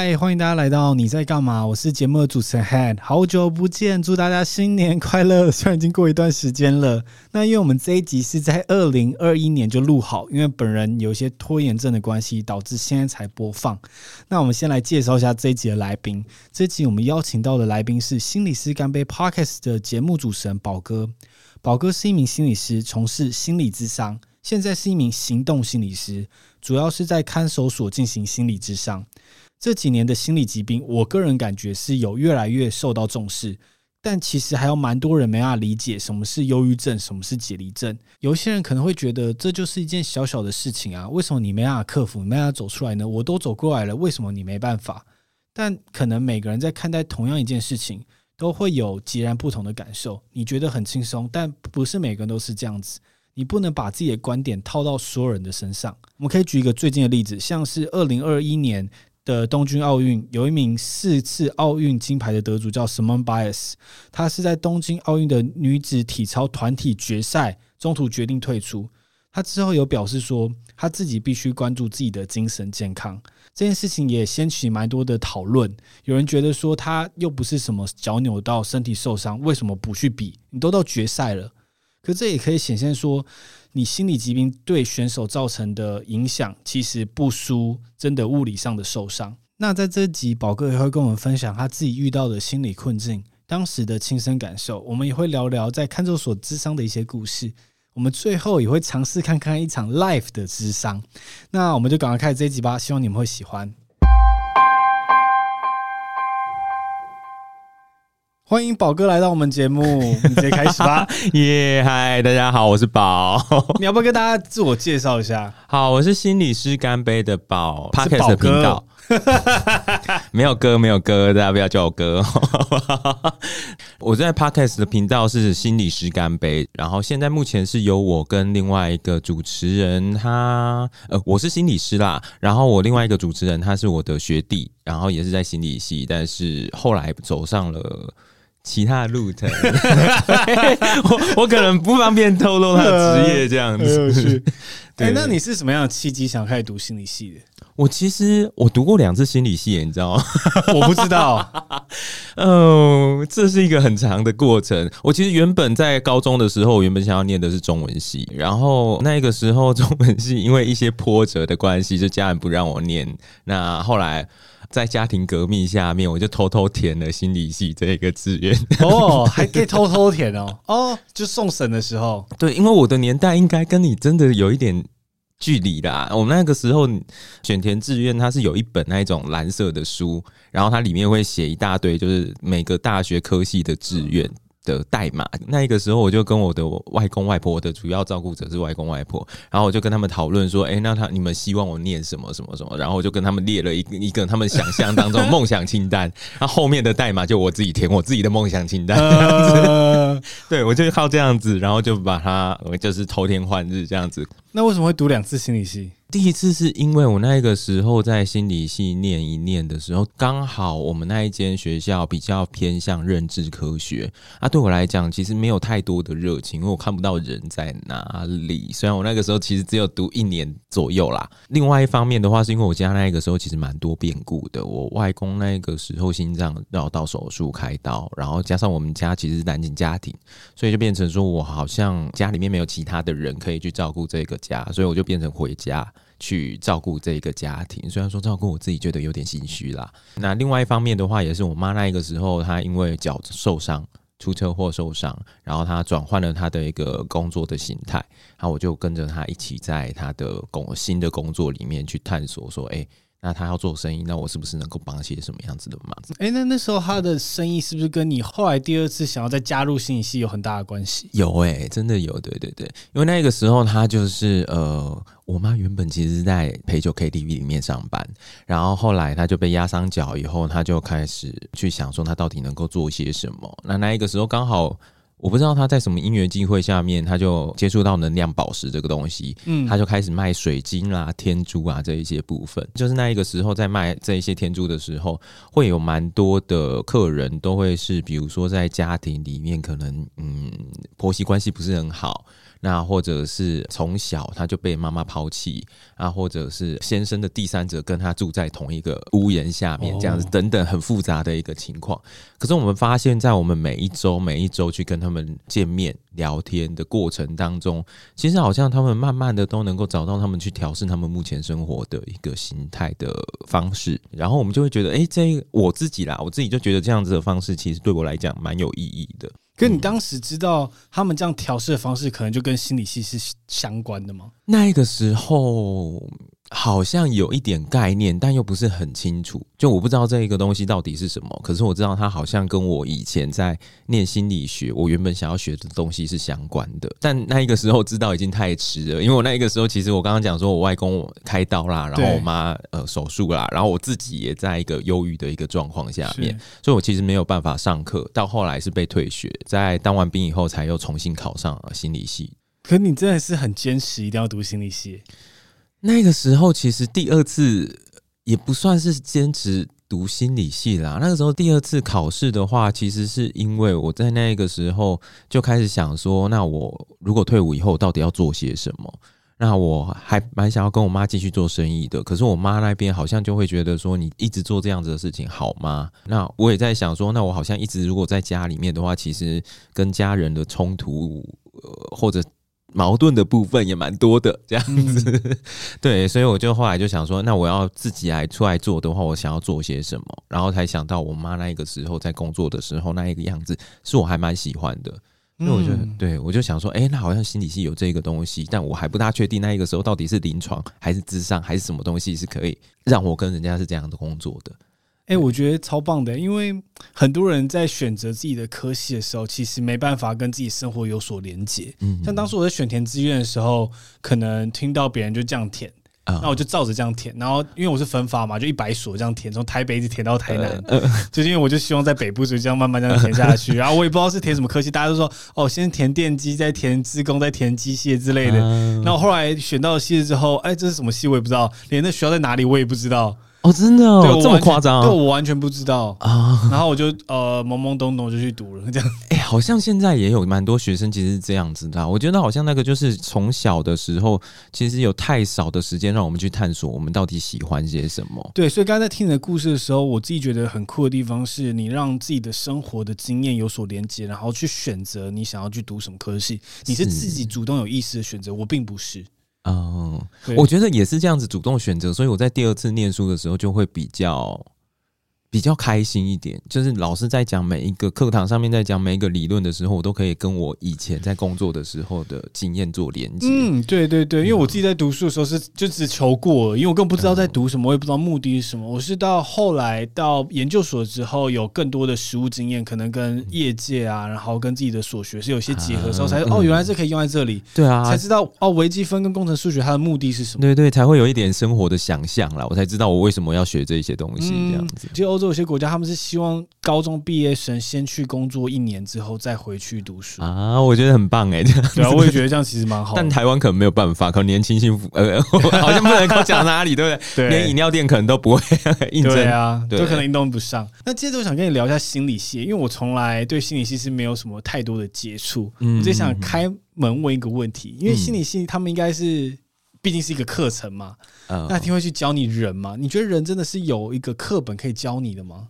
嗨，欢迎大家来到你在干嘛？我是节目的主持人 Head，好久不见，祝大家新年快乐！虽然已经过一段时间了，那因为我们这一集是在二零二一年就录好，因为本人有一些拖延症的关系，导致现在才播放。那我们先来介绍一下这一集的来宾。这集我们邀请到的来宾是心理师干杯 Podcast 的节目主持人宝哥。宝哥是一名心理师，从事心理咨商，现在是一名行动心理师，主要是在看守所进行心理咨商。这几年的心理疾病，我个人感觉是有越来越受到重视，但其实还有蛮多人没办法理解什么是忧郁症，什么是解离症。有些人可能会觉得这就是一件小小的事情啊，为什么你没办法克服，没办法走出来呢？我都走过来了，为什么你没办法？但可能每个人在看待同样一件事情，都会有截然不同的感受。你觉得很轻松，但不是每个人都是这样子。你不能把自己的观点套到所有人的身上。我们可以举一个最近的例子，像是二零二一年。的东京奥运有一名四次奥运金牌的得主叫 Simone Biles，他是在东京奥运的女子体操团体决赛中途决定退出。他之后有表示说，他自己必须关注自己的精神健康。这件事情也掀起蛮多的讨论。有人觉得说，他又不是什么脚扭到、身体受伤，为什么不去比？你都到决赛了。可这也可以显现说，你心理疾病对选手造成的影响，其实不输真的物理上的受伤。那在这集，宝哥也会跟我们分享他自己遇到的心理困境，当时的亲身感受。我们也会聊聊在看守所智商的一些故事。我们最后也会尝试看看一场 live 的智商。那我们就赶快开始这一集吧，希望你们会喜欢。欢迎宝哥来到我们节目，你直接开始吧。耶，嗨，大家好，我是宝。你要不要跟大家自我介绍一下？好，我是心理师干杯的宝，Podcast 的频道。没有哥，没有哥，大家不要叫我哥。我在 Podcast 的频道是心理师干杯，然后现在目前是由我跟另外一个主持人，他呃，我是心理师啦，然后我另外一个主持人他是我的学弟，然后也是在心理系，但是后来走上了。其他的路程，我我可能不方便透露他的职业这样子。哎、欸，那你是什么样的契机想开始读心理系的？我其实我读过两次心理系，你知道吗？我不知道。嗯，这是一个很长的过程。我其实原本在高中的时候，我原本想要念的是中文系，然后那个时候中文系因为一些波折的关系，就家人不让我念。那后来。在家庭革命下面，我就偷偷填了心理系这个志愿。哦，还可以偷偷填哦。哦，就送审的时候。对，因为我的年代应该跟你真的有一点距离啦。我们那个时候选填志愿，它是有一本那一种蓝色的书，然后它里面会写一大堆，就是每个大学科系的志愿。的代码，那个时候我就跟我的外公外婆，我的主要照顾者是外公外婆，然后我就跟他们讨论说，哎、欸，那他你们希望我念什么什么什么？然后我就跟他们列了一个 一个他们想象当中梦想清单，那后后面的代码就我自己填我自己的梦想清单，呃、对，我就靠这样子，然后就把它就是偷天换日这样子。那为什么会读两次心理系？第一次是因为我那个时候在心理系念一念的时候，刚好我们那一间学校比较偏向认知科学啊，对我来讲其实没有太多的热情，因为我看不到人在哪里。虽然我那个时候其实只有读一年左右啦。另外一方面的话，是因为我家那个时候其实蛮多变故的，我外公那个时候心脏绕道手术开刀，然后加上我们家其实是单亲家庭，所以就变成说我好像家里面没有其他的人可以去照顾这个家，所以我就变成回家。去照顾这一个家庭，虽然说照顾我自己觉得有点心虚啦。那另外一方面的话，也是我妈那一个时候，她因为脚受伤，出车祸受伤，然后她转换了她的一个工作的形态，然后我就跟着她一起在她的工新的工作里面去探索，说，哎。那他要做生意，那我是不是能够帮些什么样子的忙？哎、欸，那那时候他的生意是不是跟你后来第二次想要再加入心理系有很大的关系？有哎、欸，真的有，对对对，因为那个时候他就是呃，我妈原本其实是在陪酒 KTV 里面上班，然后后来他就被压伤脚以后，他就开始去想说他到底能够做些什么。那那一个时候刚好。我不知道他在什么音乐机会下面，他就接触到能量宝石这个东西，嗯，他就开始卖水晶啦、天珠啊这一些部分。就是那一个时候在卖这一些天珠的时候，会有蛮多的客人都会是，比如说在家庭里面可能嗯婆媳关系不是很好。那或者是从小他就被妈妈抛弃啊，或者是先生的第三者跟他住在同一个屋檐下面，这样子等等很复杂的一个情况。可是我们发现，在我们每一周每一周去跟他们见面聊天的过程当中，其实好像他们慢慢的都能够找到他们去调试他们目前生活的一个心态的方式。然后我们就会觉得，哎，这我自己啦，我自己就觉得这样子的方式其实对我来讲蛮有意义的。跟你当时知道他们这样调试的方式，可能就跟心理系是相关的吗？那个时候。好像有一点概念，但又不是很清楚。就我不知道这一个东西到底是什么，可是我知道它好像跟我以前在念心理学，我原本想要学的东西是相关的。但那一个时候知道已经太迟了，因为我那一个时候其实我刚刚讲说我外公开刀啦，然后我妈呃手术啦，然后我自己也在一个忧郁的一个状况下面，所以我其实没有办法上课。到后来是被退学，在当完兵以后才又重新考上心理系。可你真的是很坚持，一定要读心理系。那个时候其实第二次也不算是坚持读心理系啦。那个时候第二次考试的话，其实是因为我在那个时候就开始想说，那我如果退伍以后到底要做些什么？那我还蛮想要跟我妈继续做生意的。可是我妈那边好像就会觉得说，你一直做这样子的事情好吗？那我也在想说，那我好像一直如果在家里面的话，其实跟家人的冲突，呃，或者。矛盾的部分也蛮多的，这样子，嗯、对，所以我就后来就想说，那我要自己来出来做的话，我想要做些什么，然后才想到我妈那个时候在工作的时候那一个样子，是我还蛮喜欢的，所以我就对我就想说，哎、欸，那好像心理系有这个东西，但我还不大确定那一个时候到底是临床还是咨商还是什么东西是可以让我跟人家是这样的工作的。哎、欸，我觉得超棒的，因为很多人在选择自己的科系的时候，其实没办法跟自己生活有所连接。嗯，像当时我在选填志愿的时候，可能听到别人就这样填，那、嗯、我就照着这样填。然后因为我是分发嘛，就一百所这样填，从台北一直填到台南。嗯，就因为我就希望在北部，所以这样慢慢这样填下去。然后我也不知道是填什么科系，大家都说哦，先填电机，再填资工，再填机械之类的。然后后来选到系之后，哎，这是什么系我也不知道，连那学校在哪里我也不知道。哦，真的哦，这么夸张？对，我完全不知道啊。然后我就呃懵懵懂懂就去读了，这样。哎、欸，好像现在也有蛮多学生其实是这样子的。我觉得好像那个就是从小的时候，其实有太少的时间让我们去探索我们到底喜欢些什么。对，所以刚才在听你的故事的时候，我自己觉得很酷的地方是你让自己的生活的经验有所连接，然后去选择你想要去读什么科系。你是自己主动有意识的选择，我并不是。嗯，我觉得也是这样子主动选择，所以我在第二次念书的时候就会比较。比较开心一点，就是老师在讲每一个课堂上面，在讲每一个理论的时候，我都可以跟我以前在工作的时候的经验做连接。嗯，对对对，因为我自己在读书的时候是就只求过，因为我根本不知道在读什么，我也不知道目的是什么。我是到后来到研究所之后，有更多的实务经验，可能跟业界啊，然后跟自己的所学是有些结合的时候，才哦，原来这可以用在这里。对啊，才知道哦，微积分跟工程数学它的目的是什么。对对，才会有一点生活的想象啦，我才知道我为什么要学这些东西这样子。就欧洲有些国家，他们是希望高中毕业生先去工作一年之后再回去读书啊，我觉得很棒哎，这样对啊，我也觉得这样其实蛮好。但台湾可能没有办法，可能年轻幸福呃，好像不能够讲哪里，对不对？对，连饮料店可能都不会应征对啊，都可能应征不上。那接着我想跟你聊一下心理系，因为我从来对心理系是没有什么太多的接触，嗯，我就想开门问一个问题，因为心理系他们应该是。毕竟是一个课程嘛，那天会去教你人嘛？你觉得人真的是有一个课本可以教你的吗？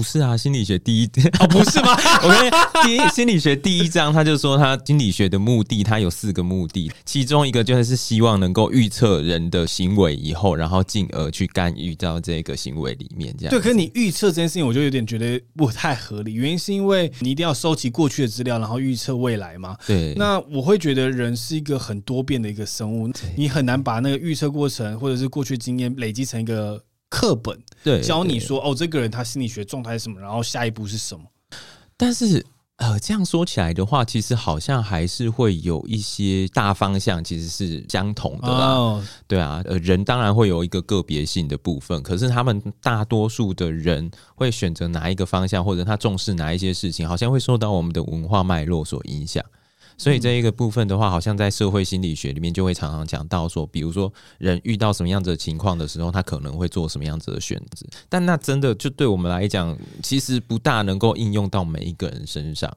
不是啊，心理学第一哦，不是吗？我跟第一心理学第一章，他就说他心理学的目的，他有四个目的，其中一个就是希望能够预测人的行为以后，然后进而去干预到这个行为里面。这样对，可是你预测这件事情，我就有点觉得不太合理。原因是因为你一定要收集过去的资料，然后预测未来嘛。对。那我会觉得人是一个很多变的一个生物，你很难把那个预测过程或者是过去经验累积成一个。课本对教你说哦，这个人他心理学状态是什么，然后下一步是什么？但是呃，这样说起来的话，其实好像还是会有一些大方向其实是相同的啦。Oh. 对啊，呃，人当然会有一个个别性的部分，可是他们大多数的人会选择哪一个方向，或者他重视哪一些事情，好像会受到我们的文化脉络所影响。所以这一个部分的话，好像在社会心理学里面就会常常讲到说，比如说人遇到什么样子的情况的时候，他可能会做什么样子的选择。但那真的就对我们来讲，其实不大能够应用到每一个人身上。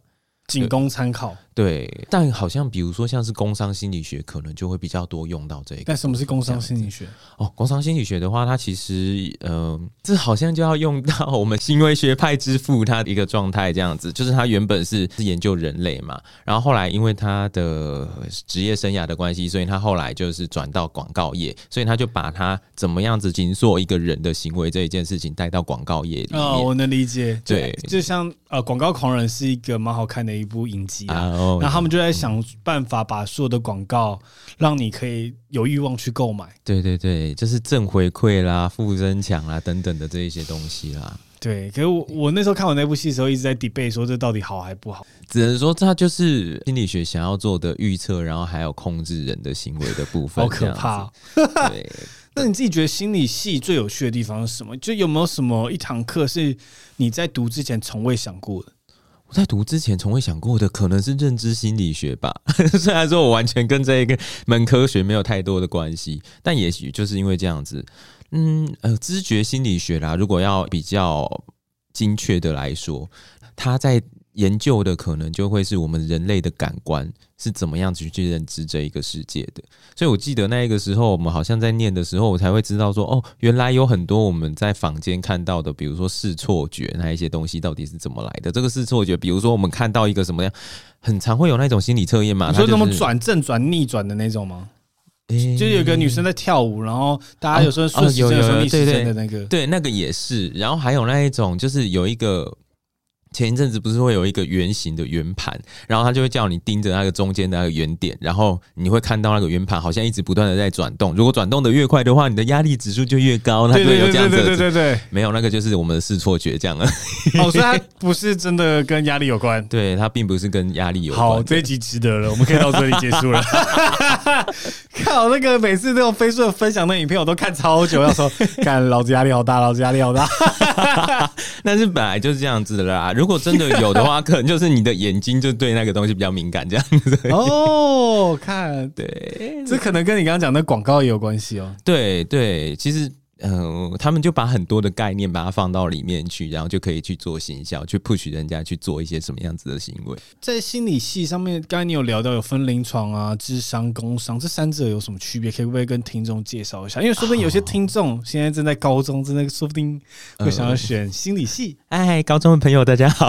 仅供参考。对，但好像比如说像是工商心理学，可能就会比较多用到这个。那什么是工商心理学？哦，工商心理学的话，它其实呃，这好像就要用到我们行为学派之父他的一个状态这样子，就是他原本是是研究人类嘛，然后后来因为他的职业生涯的关系，所以他后来就是转到广告业，所以他就把他怎么样子形塑一个人的行为这一件事情带到广告业里面。哦，我能理解。对，就像呃，广告狂人是一个蛮好看的一部影集啊。然后他们就在想办法把所有的广告让你可以有欲望去购买。对对对，就是正回馈啦、负增强啦等等的这一些东西啦。对，可是我我那时候看完那部戏的时候，一直在 debate 说这到底好还不好。只能说它就是心理学想要做的预测，然后还有控制人的行为的部分。好可怕。对，那你自己觉得心理系最有趣的地方是什么？就有没有什么一堂课是你在读之前从未想过的？在读之前从未想过的，可能是认知心理学吧。虽然说我完全跟这一个门科学没有太多的关系，但也许就是因为这样子，嗯呃，知觉心理学啦，如果要比较精确的来说，它在。研究的可能就会是我们人类的感官是怎么样子去认知这一个世界的，所以我记得那一个时候我们好像在念的时候，我才会知道说，哦，原来有很多我们在坊间看到的，比如说视错觉那一些东西到底是怎么来的。这个视错觉，比如说我们看到一个什么样，很常会有那种心理测验嘛，你说那么转正转逆转的那种吗？欸、就有个女生在跳舞，然后大家有时候顺时针，逆时针的那个，对，对，那个也是。然后还有那一种，就是有一个。前一阵子不是会有一个圆形的圆盘，然后他就会叫你盯着那个中间的那个圆点，然后你会看到那个圆盘好像一直不断的在转动。如果转动的越快的话，你的压力指数就越高。那对有这样子，对对对对，没有那个就是我们的视错觉这样了。哦，所以它 不是真的跟压力有关。对，它并不是跟压力有关。好，这一集值得了，我们可以到这里结束了。靠，那个每次那种飞速的分享的影片，我都看超久，要说，看老子压力好大，老子压力好大。但是本来就是这样子的啦。如果真的有的话，可能就是你的眼睛就对那个东西比较敏感，这样子。哦，看，对，这可能跟你刚刚讲的广告也有关系哦。对对，其实。嗯，他们就把很多的概念把它放到里面去，然后就可以去做行销，去 push 人家去做一些什么样子的行为。在心理系上面，刚才你有聊到有分临床啊、智商、工商这三者有什么区别？可以不可以跟听众介绍一下？因为说不定有些听众现在正在高中，正在说不定会想要选心理系。哎，高中的朋友大家好，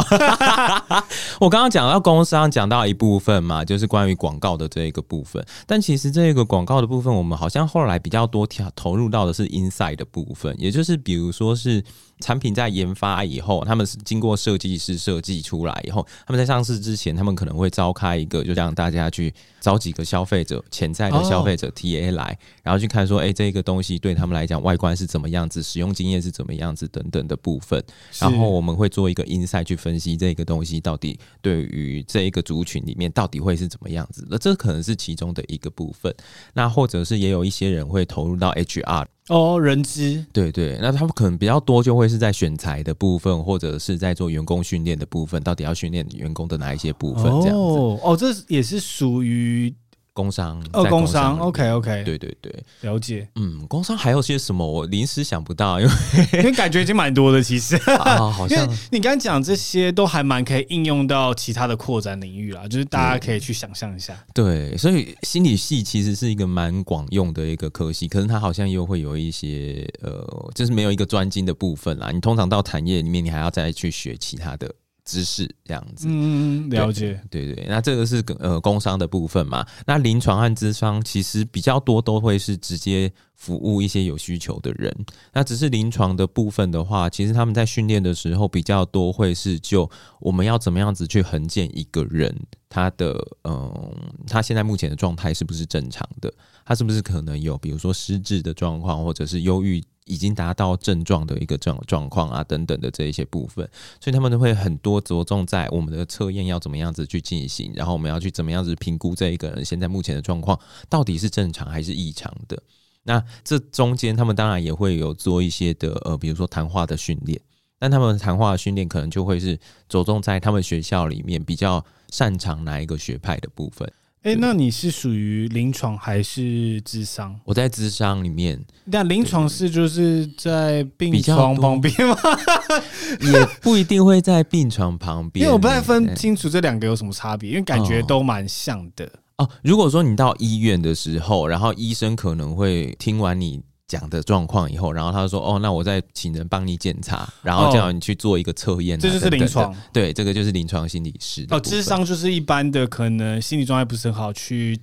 我刚刚讲到工商，讲到一部分嘛，就是关于广告的这一个部分。但其实这个广告的部分，我们好像后来比较多投投入到的是 inside 的部分，也就是比如说是。产品在研发以后，他们是经过设计师设计出来以后，他们在上市之前，他们可能会召开一个，就让大家去找几个消费者、潜在的消费者 TA 来，然后去看说，哎，这个东西对他们来讲外观是怎么样子，使用经验是怎么样子等等的部分。然后我们会做一个 insight 去分析这个东西到底对于这一个族群里面到底会是怎么样子。那这可能是其中的一个部分。那或者是也有一些人会投入到 HR。哦，人资对对，那他们可能比较多，就会是在选材的部分，或者是在做员工训练的部分，到底要训练员工的哪一些部分？这样子哦，哦，这也是属于。工商，哦，工商，OK OK，对对对，了解。嗯，工商还有些什么？我临时想不到，因为 因为感觉已经蛮多的，其实 啊，好像你刚刚讲这些都还蛮可以应用到其他的扩展领域啦，就是大家可以去想象一下。对，所以心理系其实是一个蛮广用的一个科系，可是它好像又会有一些呃，就是没有一个专精的部分啦。你通常到产业里面，你还要再去学其他的。知识这样子，嗯，了解，对对，对，那这个是呃工伤的部分嘛？那临床和咨商其实比较多都会是直接服务一些有需求的人。那只是临床的部分的话，其实他们在训练的时候比较多会是就我们要怎么样子去横见一个人他的嗯，他现在目前的状态是不是正常的？他是不是可能有比如说失智的状况，或者是忧郁已经达到症状的一个状状况啊等等的这一些部分，所以他们都会很多着重在我们的测验要怎么样子去进行，然后我们要去怎么样子评估这一个人现在目前的状况到底是正常还是异常的。那这中间他们当然也会有做一些的呃，比如说谈话的训练，但他们谈话的训练可能就会是着重在他们学校里面比较擅长哪一个学派的部分。哎、欸，那你是属于临床还是智商？我在智商里面。那临床是就是在病床旁边吗？也不一定会在病床旁边，因为我不太分清楚这两个有什么差别，因为感觉都蛮像的哦。哦，如果说你到医院的时候，然后医生可能会听完你。讲的状况以后，然后他说：“哦，那我再请人帮你检查，然后叫你去做一个测验。”这就是临床，对，这个就是临床心理师。哦，智商就是一般的，可能心理状态不是很好，去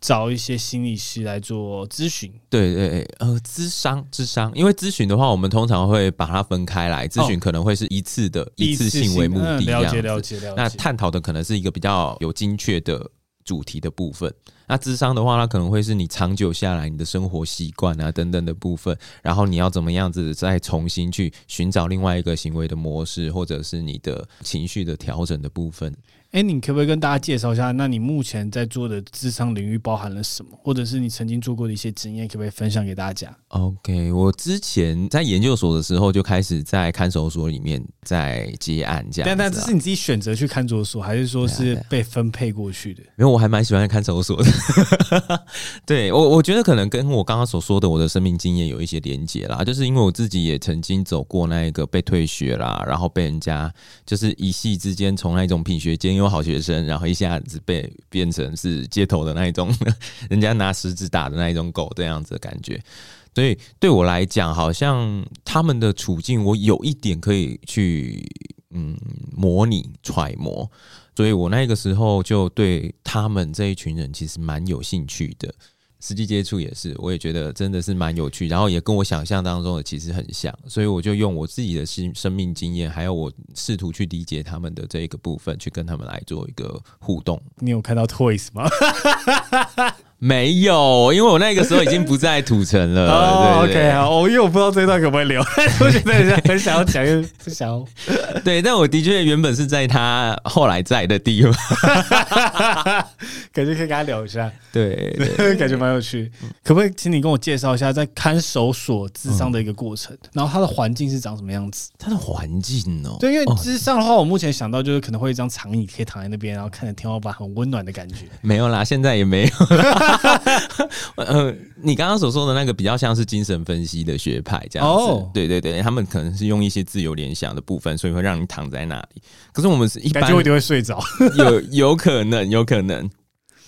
找一些心理师来做咨询。对对对，呃，智商，智商，因为咨询的话，我们通常会把它分开来，咨询可能会是一次的，一次性为目的，嗯，了解了解了解。那探讨的可能是一个比较有精确的主题的部分。那智商的话，它可能会是你长久下来你的生活习惯啊等等的部分，然后你要怎么样子再重新去寻找另外一个行为的模式，或者是你的情绪的调整的部分。哎，你可不可以跟大家介绍一下？那你目前在做的智商领域包含了什么？或者是你曾经做过的一些经验，可不可以分享给大家？OK，我之前在研究所的时候就开始在看守所里面在接案，这样。但但这是你自己选择去看守所，还是说是被分配过去的？因为我还蛮喜欢看守所的。对我，我觉得可能跟我刚刚所说的我的生命经验有一些连结啦。就是因为我自己也曾经走过那一个被退学啦，然后被人家就是一夕之间从那种品学兼优。好学生，然后一下子被变成是街头的那一种，人家拿石子打的那一种狗这样子的感觉。所以对我来讲，好像他们的处境，我有一点可以去嗯模拟揣摩。所以我那个时候就对他们这一群人其实蛮有兴趣的。实际接触也是，我也觉得真的是蛮有趣，然后也跟我想象当中的其实很像，所以我就用我自己的生生命经验，还有我试图去理解他们的这一个部分，去跟他们来做一个互动。你有看到 Toys 吗？没有，因为我那个时候已经不在土城了。哦、oh,，OK，好，我因为我不知道这段可不可以留，我觉得人家很想要讲，又不想要。对，但我的确原本是在他后来在的地方，感觉可以跟他聊一下。对，对感觉蛮有趣。可不可以请你跟我介绍一下在看守所咨商的一个过程？嗯、然后它的环境是长什么样子？它的环境哦，对，因为咨商的话，我目前想到就是可能会一张长椅可以躺在那边，然后看着天花板，很温暖的感觉。没有啦，现在也没有啦。呃，你刚刚所说的那个比较像是精神分析的学派这样子，oh. 对对对，他们可能是用一些自由联想的部分，所以会让你躺在那里。可是我们是一般感觉我一定会睡着，有有可能，有可能。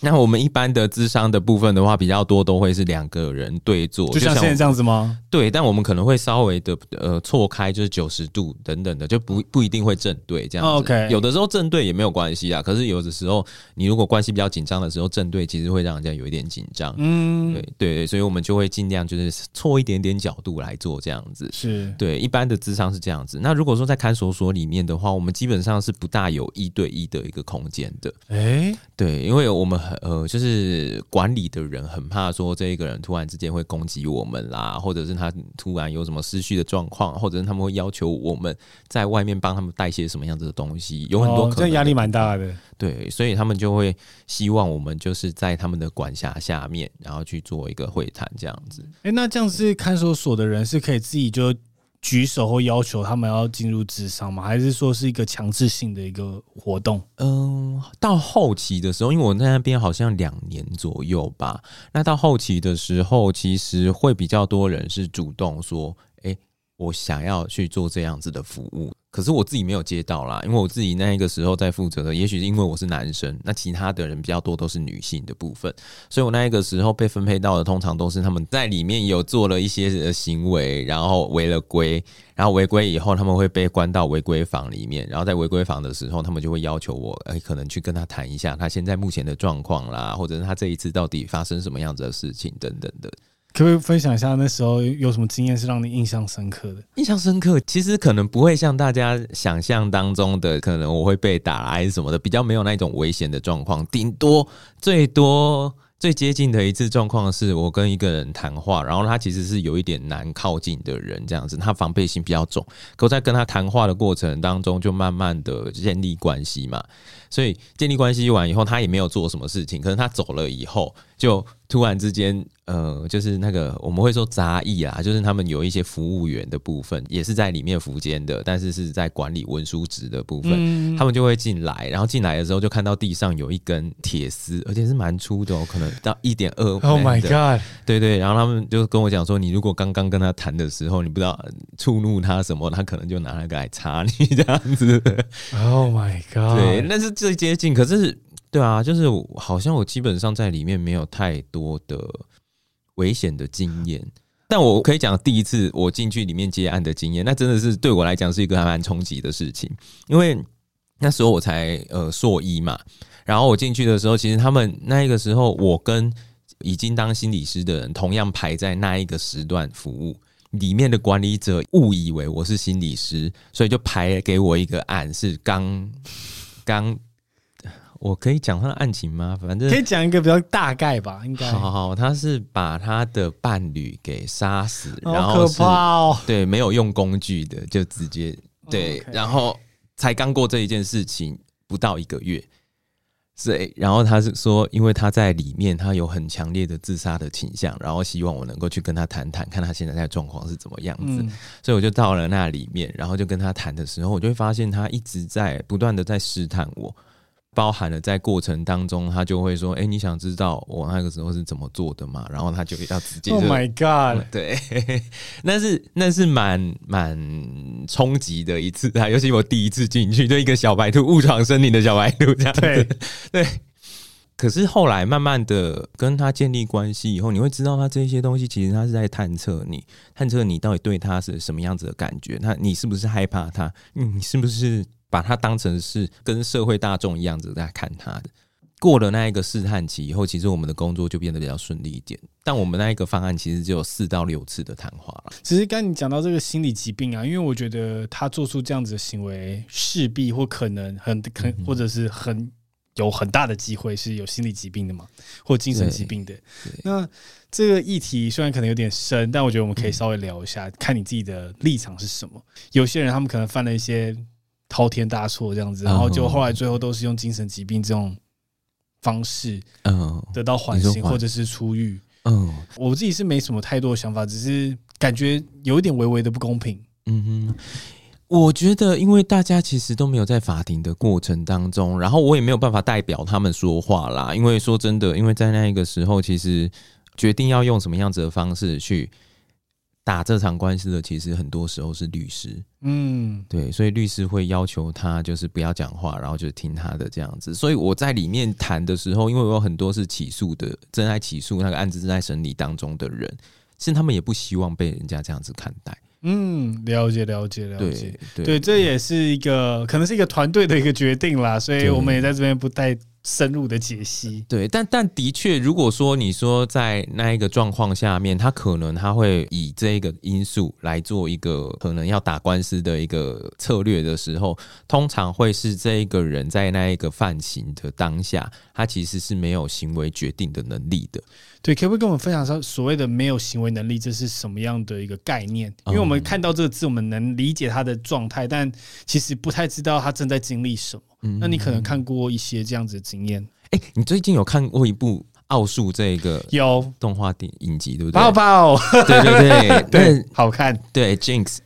那我们一般的智商的部分的话，比较多都会是两个人对坐，就像现在这样子吗？对，但我们可能会稍微的呃错开，就是九十度等等的，就不不一定会正对这样子。OK，有的时候正对也没有关系啊。可是有的时候，你如果关系比较紧张的时候，正对其实会让人家有一点紧张。嗯，对对对，所以我们就会尽量就是错一点点角度来做这样子。是对，一般的智商是这样子。那如果说在看守所里面的话，我们基本上是不大有一对一的一个空间的。哎、欸，对，因为我们。呃，就是管理的人很怕说这一个人突然之间会攻击我们啦，或者是他突然有什么失序的状况，或者是他们会要求我们在外面帮他们带些什么样子的东西，有很多可能，这压力蛮大的。对，所以他们就会希望我们就是在他们的管辖下面，然后去做一个会谈这样子。哎，那这样子看守所的人是可以自己就。举手或要求他们要进入智商吗？还是说是一个强制性的一个活动？嗯，到后期的时候，因为我在那边好像两年左右吧。那到后期的时候，其实会比较多人是主动说：“诶，我想要去做这样子的服务。”可是我自己没有接到啦，因为我自己那一个时候在负责的，也许是因为我是男生，那其他的人比较多都是女性的部分，所以我那一个时候被分配到的，通常都是他们在里面有做了一些行为，然后违了规，然后违规以后他们会被关到违规房里面，然后在违规房的时候，他们就会要求我，哎，可能去跟他谈一下他现在目前的状况啦，或者是他这一次到底发生什么样子的事情等等的。可不可以分享一下那时候有什么经验是让你印象深刻的？印象深刻，其实可能不会像大家想象当中的，可能我会被打还是什么的，比较没有那种危险的状况，顶多最多最接近的一次状况是我跟一个人谈话，然后他其实是有一点难靠近的人，这样子，他防备心比较重。可我在跟他谈话的过程当中，就慢慢的建立关系嘛。所以建立关系完以后，他也没有做什么事情。可能他走了以后，就突然之间，呃，就是那个我们会说杂役啊，就是他们有一些服务员的部分，也是在里面服监的，但是是在管理文书职的部分，嗯、他们就会进来，然后进来的时候就看到地上有一根铁丝，而且是蛮粗的哦，可能到一点二。Oh my god！对对，然后他们就跟我讲说，你如果刚刚跟他谈的时候，你不知道触怒他什么，他可能就拿那个来插你这样子。Oh my god！对，那是最接近，可是。对啊，就是好像我基本上在里面没有太多的危险的经验，但我可以讲第一次我进去里面接案的经验，那真的是对我来讲是一个还蛮冲击的事情，因为那时候我才呃硕一嘛，然后我进去的时候，其实他们那一个时候，我跟已经当心理师的人同样排在那一个时段服务，里面的管理者误以为我是心理师，所以就排给我一个案是刚刚。我可以讲他的案情吗？反正可以讲一个比较大概吧，应该。好好，他是把他的伴侣给杀死，然后可怕哦。对，没有用工具的，就直接对，Okay 然后才刚过这一件事情不到一个月，对，然后他是说，因为他在里面，他有很强烈的自杀的倾向，然后希望我能够去跟他谈谈，看他现在的状况是怎么样子，嗯、所以我就到了那里面，然后就跟他谈的时候，我就会发现他一直在不断的在试探我。包含了在过程当中，他就会说：“哎、欸，你想知道我那个时候是怎么做的吗？”然后他就要直接，Oh my God，对，那是那是蛮蛮冲击的一次啊，尤其我第一次进去，就一个小白兔误闯森林的小白兔这样子，对，对。可是后来慢慢的跟他建立关系以后，你会知道他这些东西其实他是在探测你，探测你到底对他是什么样子的感觉，那你是不是害怕他？你是不是？把它当成是跟社会大众一样子在看他的，过了那一个试探期以后，其实我们的工作就变得比较顺利一点。但我们那一个方案其实只有四到六次的谈话了。其实刚你讲到这个心理疾病啊，因为我觉得他做出这样子的行为，势必或可能很可，或者是很有很大的机会是有心理疾病的嘛，或精神疾病的。那这个议题虽然可能有点深，但我觉得我们可以稍微聊一下，看你自己的立场是什么。有些人他们可能犯了一些。滔天大错这样子，然后就后来最后都是用精神疾病这种方式，嗯，得到缓刑或者是出狱。嗯，我自己是没什么太多的想法，只是感觉有一点微微的不公平。嗯哼，我觉得因为大家其实都没有在法庭的过程当中，然后我也没有办法代表他们说话啦。因为说真的，因为在那个时候，其实决定要用什么样子的方式去。打这场官司的其实很多时候是律师，嗯，对，所以律师会要求他就是不要讲话，然后就听他的这样子。所以我在里面谈的时候，因为我有很多是起诉的，正在起诉那个案子正在审理当中的人，其实他们也不希望被人家这样子看待。嗯，了解，了解，了解，对，对，这也是一个可能是一个团队的一个决定啦，所以我们也在这边不带。深入的解析，对，但但的确，如果说你说在那一个状况下面，他可能他会以这个因素来做一个可能要打官司的一个策略的时候，通常会是这一个人在那一个犯行的当下，他其实是没有行为决定的能力的。对，可不可以跟我们分享说所谓的没有行为能力，这是什么样的一个概念？因为我们看到这个字，我们能理解他的状态，但其实不太知道他正在经历什么。那你可能看过一些这样子的经验？哎、欸，你最近有看过一部奥数这个有动画电影集，对不对？抱抱，对对对 对，好看。对，Jinx，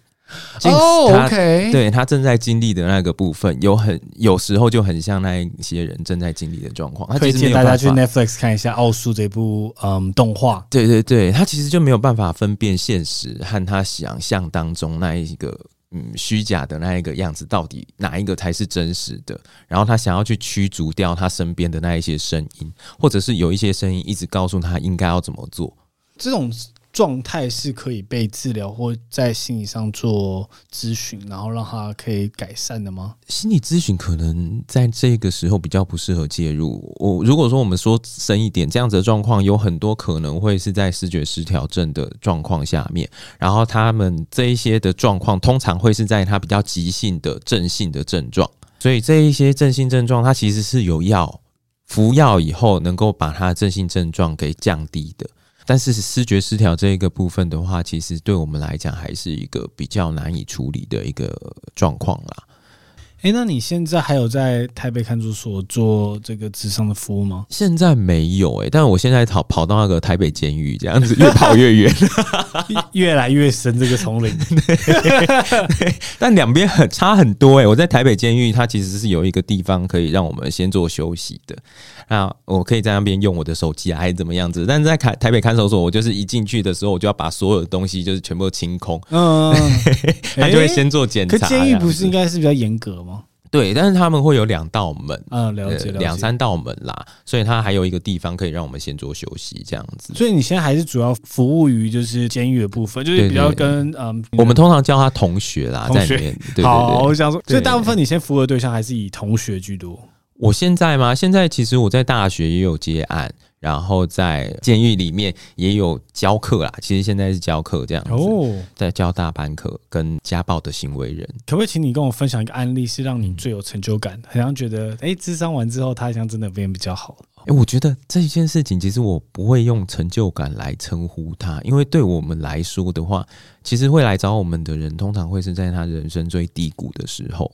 哦、oh,，OK，对他正在经历的那个部分，有很有时候就很像那一些人正在经历的状况。他推荐大家去 Netflix 看一下奥数这部嗯动画。对对对，他其实就没有办法分辨现实和他想象当中那一个。嗯，虚假的那一个样子，到底哪一个才是真实的？然后他想要去驱逐掉他身边的那一些声音，或者是有一些声音一直告诉他应该要怎么做。这种。状态是可以被治疗或在心理上做咨询，然后让他可以改善的吗？心理咨询可能在这个时候比较不适合介入。我如果说我们说深一点，这样子的状况有很多可能会是在视觉失调症的状况下面，然后他们这一些的状况通常会是在他比较急性的症性的症状，所以这一些症性症状，它其实是有药服药以后能够把他的症性症状给降低的。但是视觉失调这一个部分的话，其实对我们来讲还是一个比较难以处理的一个状况啦。哎、欸，那你现在还有在台北看守所做这个智商的服务吗？现在没有哎、欸，但是我现在跑跑到那个台北监狱这样子，越跑越远，越来越深这个丛林。但两边很差很多哎、欸，我在台北监狱，它其实是有一个地方可以让我们先做休息的，那我可以在那边用我的手机啊，还是怎么样子？但是在台台北看守所，我就是一进去的时候，我就要把所有的东西就是全部清空，嗯，他就会先做检查。可监狱不是应该是比较严格吗？对，但是他们会有两道门，嗯，了解，了解，两三道门啦，所以他还有一个地方可以让我们先做休息，这样子。所以你现在还是主要服务于就是监狱的部分，就是比较跟嗯，我们通常叫他同学啦，在里面。对对对，好，我想说，所以大部分你先服务的对象还是以同学居多。我现在吗？现在其实我在大学也有接案。然后在监狱里面也有教课啦，其实现在是教课这样子，哦，在教大班课跟家暴的行为人。可不可以请你跟我分享一个案例，是让你最有成就感，好像觉得哎，咨商完之后他好像真的变比较好了。哎，我觉得这件事情其实我不会用成就感来称呼他，因为对我们来说的话，其实会来找我们的人，通常会是在他人生最低谷的时候。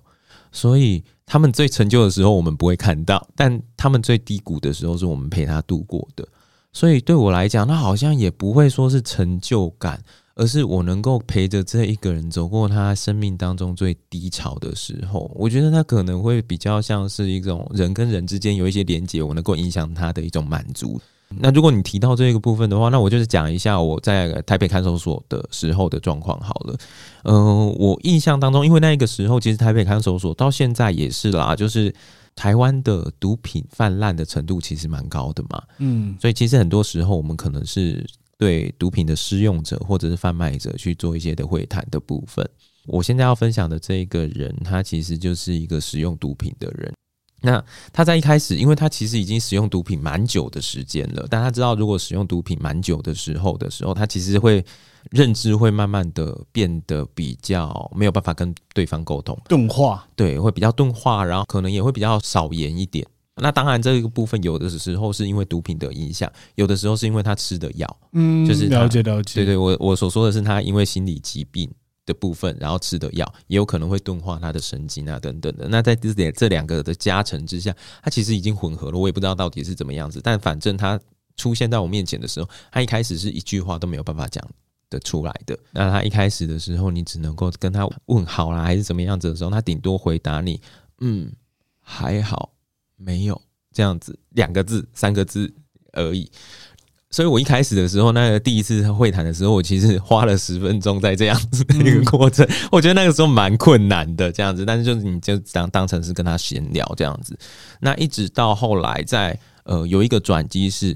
所以他们最成就的时候，我们不会看到；但他们最低谷的时候，是我们陪他度过的。所以对我来讲，他好像也不会说是成就感，而是我能够陪着这一个人走过他生命当中最低潮的时候。我觉得他可能会比较像是一种人跟人之间有一些连接，我能够影响他的一种满足。那如果你提到这个部分的话，那我就是讲一下我在台北看守所的时候的状况好了。嗯、呃，我印象当中，因为那个时候其实台北看守所到现在也是啦，就是台湾的毒品泛滥的程度其实蛮高的嘛。嗯，所以其实很多时候我们可能是对毒品的使用者或者是贩卖者去做一些的会谈的部分。我现在要分享的这一个人，他其实就是一个使用毒品的人。那他在一开始，因为他其实已经使用毒品蛮久的时间了，但他知道如果使用毒品蛮久的时候的时候，他其实会认知会慢慢的变得比较没有办法跟对方沟通，钝化，对，会比较钝化，然后可能也会比较少言一点。那当然这个部分有的时候是因为毒品的影响，有的时候是因为他吃的药，嗯，就是了解了解，对对，我我所说的是他因为心理疾病。的部分，然后吃的药也有可能会钝化他的神经啊，等等的。那在这点这两个的加成之下，他其实已经混合了。我也不知道到底是怎么样子，但反正他出现在我面前的时候，他一开始是一句话都没有办法讲得出来的。那他一开始的时候，你只能够跟他问好啦，还是怎么样子的时候，他顶多回答你嗯，还好，没有这样子两个字、三个字而已。所以，我一开始的时候，那个第一次会谈的时候，我其实花了十分钟在这样子的一个过程。我觉得那个时候蛮困难的，这样子。但是，就是你就当当成是跟他闲聊这样子。那一直到后来在，呃有一个转机，是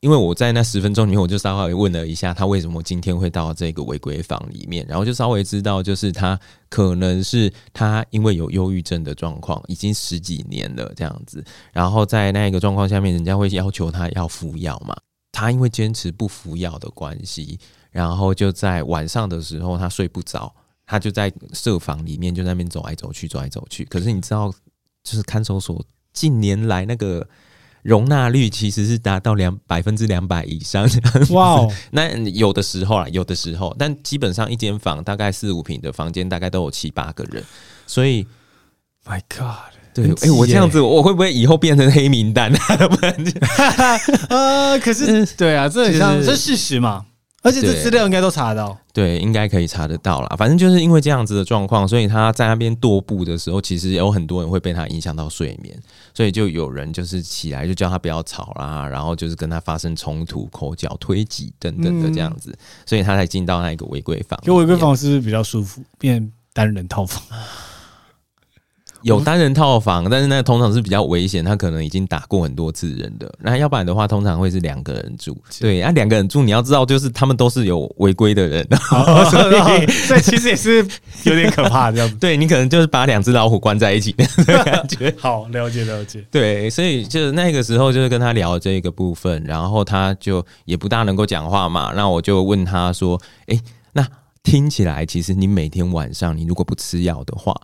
因为我在那十分钟里面，我就稍微问了一下他为什么今天会到这个违规房里面，然后就稍微知道，就是他可能是他因为有忧郁症的状况，已经十几年了这样子。然后在那个状况下面，人家会要求他要服药嘛。他因为坚持不服药的关系，然后就在晚上的时候他睡不着，他就在设房里面就在那边走来走去，走来走去。可是你知道，就是看守所近年来那个容纳率其实是达到两百分之两百以上。哇哦！那有的时候啊，有的时候，但基本上一间房大概四五平的房间，大概都有七八个人。所以，My God。对，哎、欸，我这样子，我会不会以后变成黑名单？呃，可是，对啊，这很像，这是事实嘛，而且这资料应该都查得到，对，应该可以查得到啦。反正就是因为这样子的状况，所以他在那边踱步的时候，其实有很多人会被他影响到睡眠，所以就有人就是起来就叫他不要吵啦，然后就是跟他发生冲突、口角、推挤等等的这样子，所以他才进到那个违规房。就违规房是不是比较舒服，变单人套房？有单人套房，但是那通常是比较危险，他可能已经打过很多次人的。那要不然的话，通常会是两个人住。对，啊，两个人住，你要知道，就是他们都是有违规的人，所以所以其实也是有点可怕这样子。对，你可能就是把两只老虎关在一起的感觉。好，了解了解。对，所以就是那个时候就是跟他聊这个部分，然后他就也不大能够讲话嘛。那我就问他说：“哎，那听起来其实你每天晚上你如果不吃药的话。”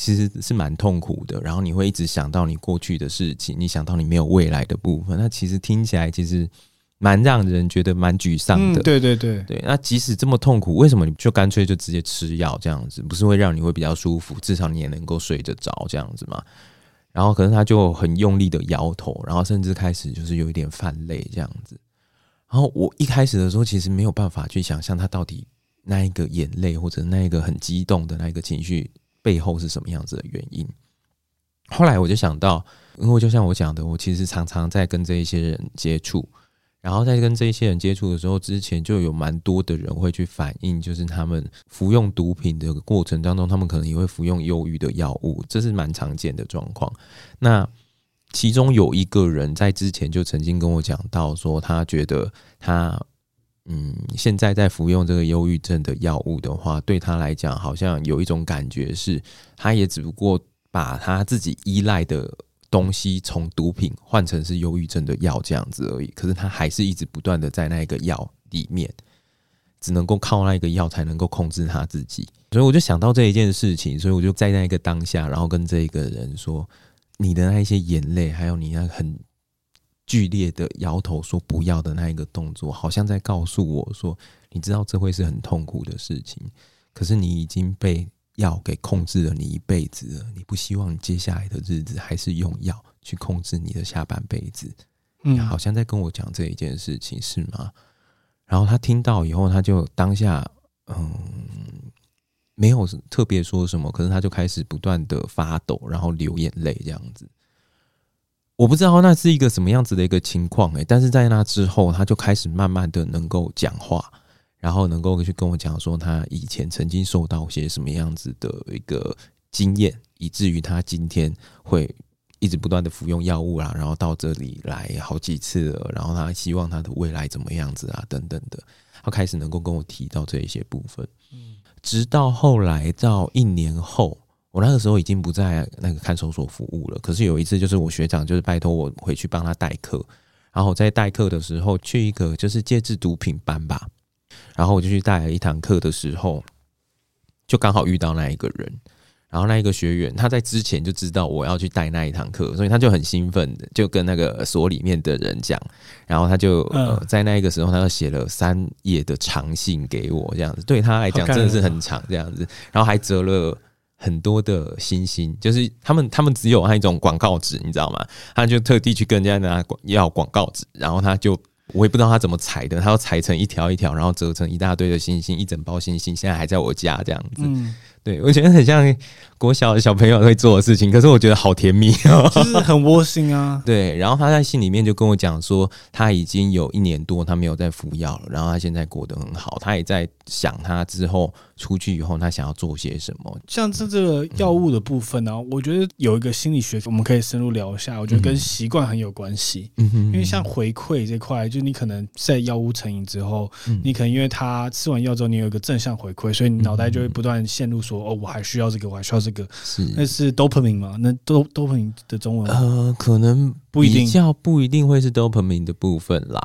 其实是蛮痛苦的。然后你会一直想到你过去的事情，你想到你没有未来的部分，那其实听起来其实蛮让人觉得蛮沮丧的。嗯、对对对对。那即使这么痛苦，为什么你就干脆就直接吃药这样子？不是会让你会比较舒服，至少你也能够睡得着这样子吗？然后可是他就很用力的摇头，然后甚至开始就是有一点泛泪这样子。然后我一开始的时候其实没有办法去想象他到底那一个眼泪或者那一个很激动的那一个情绪背后是什么样子的原因。后来我就想到，因为就像我讲的，我其实常常在跟这一些人接触。然后在跟这些人接触的时候，之前就有蛮多的人会去反映，就是他们服用毒品的过程当中，他们可能也会服用忧郁的药物，这是蛮常见的状况。那其中有一个人在之前就曾经跟我讲到，说他觉得他嗯，现在在服用这个忧郁症的药物的话，对他来讲好像有一种感觉是，他也只不过把他自己依赖的。东西从毒品换成是忧郁症的药这样子而已，可是他还是一直不断的在那个药里面，只能够靠那个药才能够控制他自己。所以我就想到这一件事情，所以我就在那个当下，然后跟这一个人说：“你的那些眼泪，还有你那很剧烈的摇头说不要的那一个动作，好像在告诉我说，你知道这会是很痛苦的事情，可是你已经被。”药给控制了你一辈子了，你不希望你接下来的日子还是用药去控制你的下半辈子？嗯，好像在跟我讲这一件事情是吗？然后他听到以后，他就当下嗯，没有特别说什么，可是他就开始不断的发抖，然后流眼泪这样子。我不知道那是一个什么样子的一个情况诶，但是在那之后，他就开始慢慢的能够讲话。然后能够去跟我讲说，他以前曾经受到些什么样子的一个经验，以至于他今天会一直不断的服用药物啦，然后到这里来好几次了，然后他希望他的未来怎么样子啊，等等的，他开始能够跟我提到这一些部分。嗯直到后来到一年后，我那个时候已经不在那个看守所服务了。可是有一次，就是我学长就是拜托我回去帮他代课，然后在代课的时候去一个就是戒治毒品班吧。然后我就去带了一堂课的时候，就刚好遇到那一个人。然后那一个学员他在之前就知道我要去带那一堂课，所以他就很兴奋的就跟那个所里面的人讲。然后他就呃在那一个时候，他就写了三页的长信给我，这样子对他来讲真的是很长这样子。然后还折了很多的星星，就是他们他们只有那一种广告纸，你知道吗？他就特地去跟人家拿要广告纸，然后他就。我也不知道他怎么裁的，他要裁成一条一条，然后折成一大堆的星星，一整包星星，现在还在我家这样子。嗯对，我觉得很像国小的小朋友会做的事情，可是我觉得好甜蜜哦，就是很窝心啊。对，然后他在信里面就跟我讲说，他已经有一年多他没有在服药了，然后他现在过得很好，他也在想他之后出去以后他想要做些什么。像这这个药物的部分呢、啊，嗯、我觉得有一个心理学我们可以深入聊一下，我觉得跟习惯很有关系。嗯哼，因为像回馈这块，就你可能在药物成瘾之后，嗯、你可能因为他吃完药之后，你有一个正向回馈，所以你脑袋就会不断陷入。说哦，我还需要这个，我还需要这个，是那是 dopamine 吗？那 do dopamine 的中文呃，可能不一定，比较不一定会是 dopamine 的部分啦。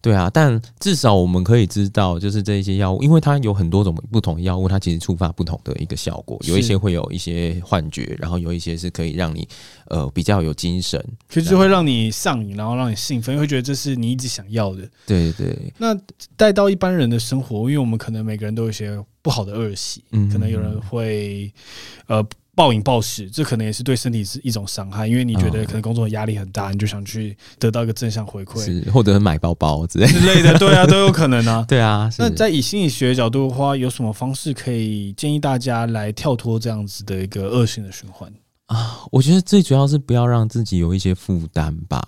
对啊，但至少我们可以知道，就是这一些药物，因为它有很多种不同药物，它其实触发不同的一个效果。有一些会有一些幻觉，然后有一些是可以让你呃比较有精神，其实会让你上瘾，然后让你兴奋，会觉得这是你一直想要的。对对。那带到一般人的生活，因为我们可能每个人都有一些。不好的恶习，嗯，可能有人会呃暴饮暴食，这可能也是对身体是一种伤害，因为你觉得可能工作压力很大，你就想去得到一个正向回馈，是或者买包包之类之类的，对啊，都有可能啊，对啊。那在以心理学的角度的话，有什么方式可以建议大家来跳脱这样子的一个恶性的循环？啊，我觉得最主要是不要让自己有一些负担吧。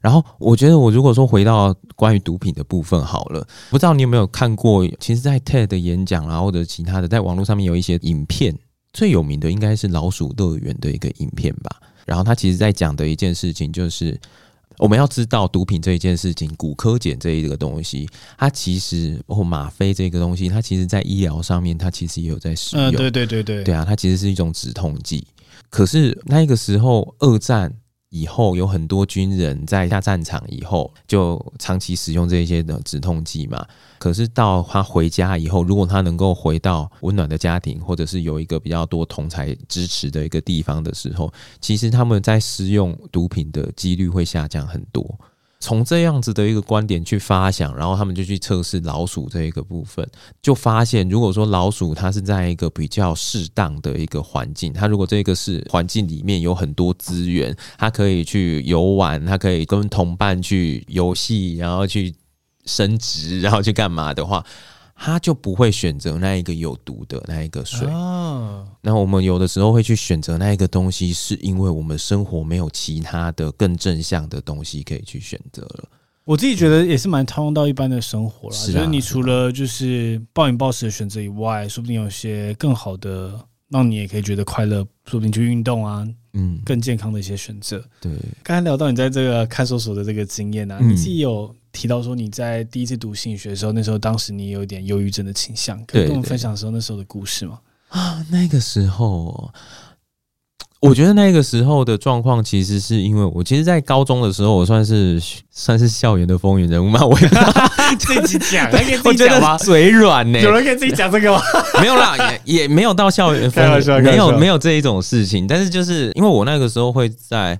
然后，我觉得我如果说回到关于毒品的部分好了，不知道你有没有看过？其实，在 TED 的演讲啊，或者其他的，在网络上面有一些影片，最有名的应该是老鼠乐园的一个影片吧。然后，他其实在讲的一件事情就是，我们要知道毒品这一件事情，骨科碱这一个东西，它其实或吗啡这个东西，它其实在医疗上面，它其实也有在使用。嗯，对对对对，对啊，它其实是一种止痛剂。可是那个时候，二战以后有很多军人在下战场以后就长期使用这些的止痛剂嘛。可是到他回家以后，如果他能够回到温暖的家庭，或者是有一个比较多同才支持的一个地方的时候，其实他们在使用毒品的几率会下降很多。从这样子的一个观点去发想，然后他们就去测试老鼠这一个部分，就发现，如果说老鼠它是在一个比较适当的一个环境，它如果这个是环境里面有很多资源，它可以去游玩，它可以跟同伴去游戏，然后去升职，然后去干嘛的话。他就不会选择那一个有毒的那一个水。哦，那我们有的时候会去选择那一个东西，是因为我们生活没有其他的更正向的东西可以去选择了。我自己觉得也是蛮套用到一般的生活了。是啊，就是你除了就是暴饮暴食的选择以外，说不定有些更好的，让你也可以觉得快乐，说不定去运动啊，嗯，更健康的一些选择。对，刚才聊到你在这个看守所的这个经验啊，你自己有。提到说你在第一次读心理学的时候，那时候当时你有一点忧郁症的倾向，可以跟我们分享的时候那时候的故事吗？啊，那个时候，我觉得那个时候的状况其实是因为我其实，在高中的时候，我算是算是校园的风云人物嘛。我 自己讲，我觉得嘴软呢。有人可以自己讲这个吗？没有啦，也也没有到校园风云，没有没有这一种事情。但是就是因为我那个时候会在，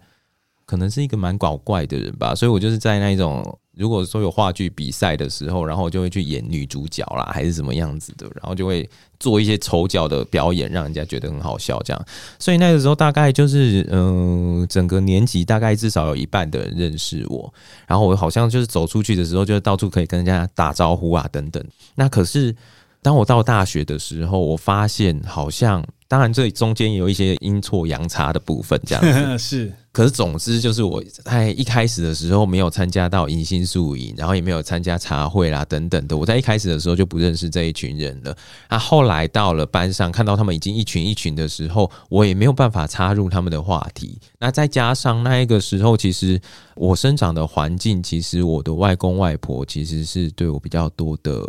可能是一个蛮搞怪的人吧，所以我就是在那一种。如果说有话剧比赛的时候，然后我就会去演女主角啦，还是什么样子的，然后就会做一些丑角的表演，让人家觉得很好笑这样。所以那个时候大概就是，嗯、整个年级大概至少有一半的人认识我，然后我好像就是走出去的时候，就到处可以跟人家打招呼啊等等。那可是当我到大学的时候，我发现好像。当然，这中间有一些阴错阳差的部分，这样子 是。可是，总之就是我在一开始的时候没有参加到迎新宿营，然后也没有参加茶会啦等等的。我在一开始的时候就不认识这一群人了。啊，后来到了班上，看到他们已经一群一群的时候，我也没有办法插入他们的话题。那再加上那一个时候，其实我生长的环境，其实我的外公外婆其实是对我比较多的，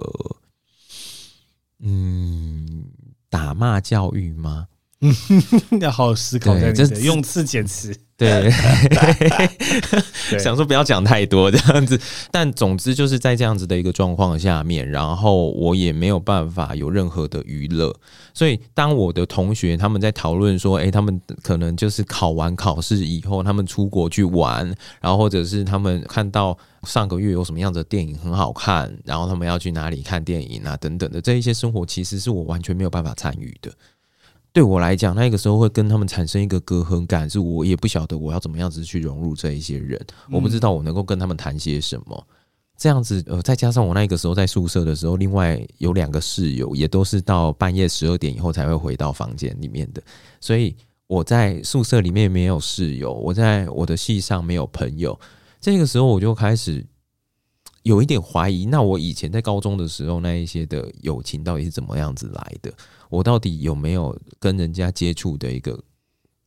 嗯。打骂教育吗？要好好思考一下，就是用词简词。对，想说不要讲太多这样子，但总之就是在这样子的一个状况下面，然后我也没有办法有任何的娱乐，所以当我的同学他们在讨论说，诶，他们可能就是考完考试以后，他们出国去玩，然后或者是他们看到上个月有什么样的电影很好看，然后他们要去哪里看电影啊等等的这一些生活，其实是我完全没有办法参与的。对我来讲，那个时候会跟他们产生一个隔阂感，是我也不晓得我要怎么样子去融入这一些人，我不知道我能够跟他们谈些什么。这样子，呃，再加上我那个时候在宿舍的时候，另外有两个室友也都是到半夜十二点以后才会回到房间里面的，所以我在宿舍里面没有室友，我在我的系上没有朋友。这个时候我就开始有一点怀疑，那我以前在高中的时候那一些的友情到底是怎么样子来的？我到底有没有跟人家接触的一个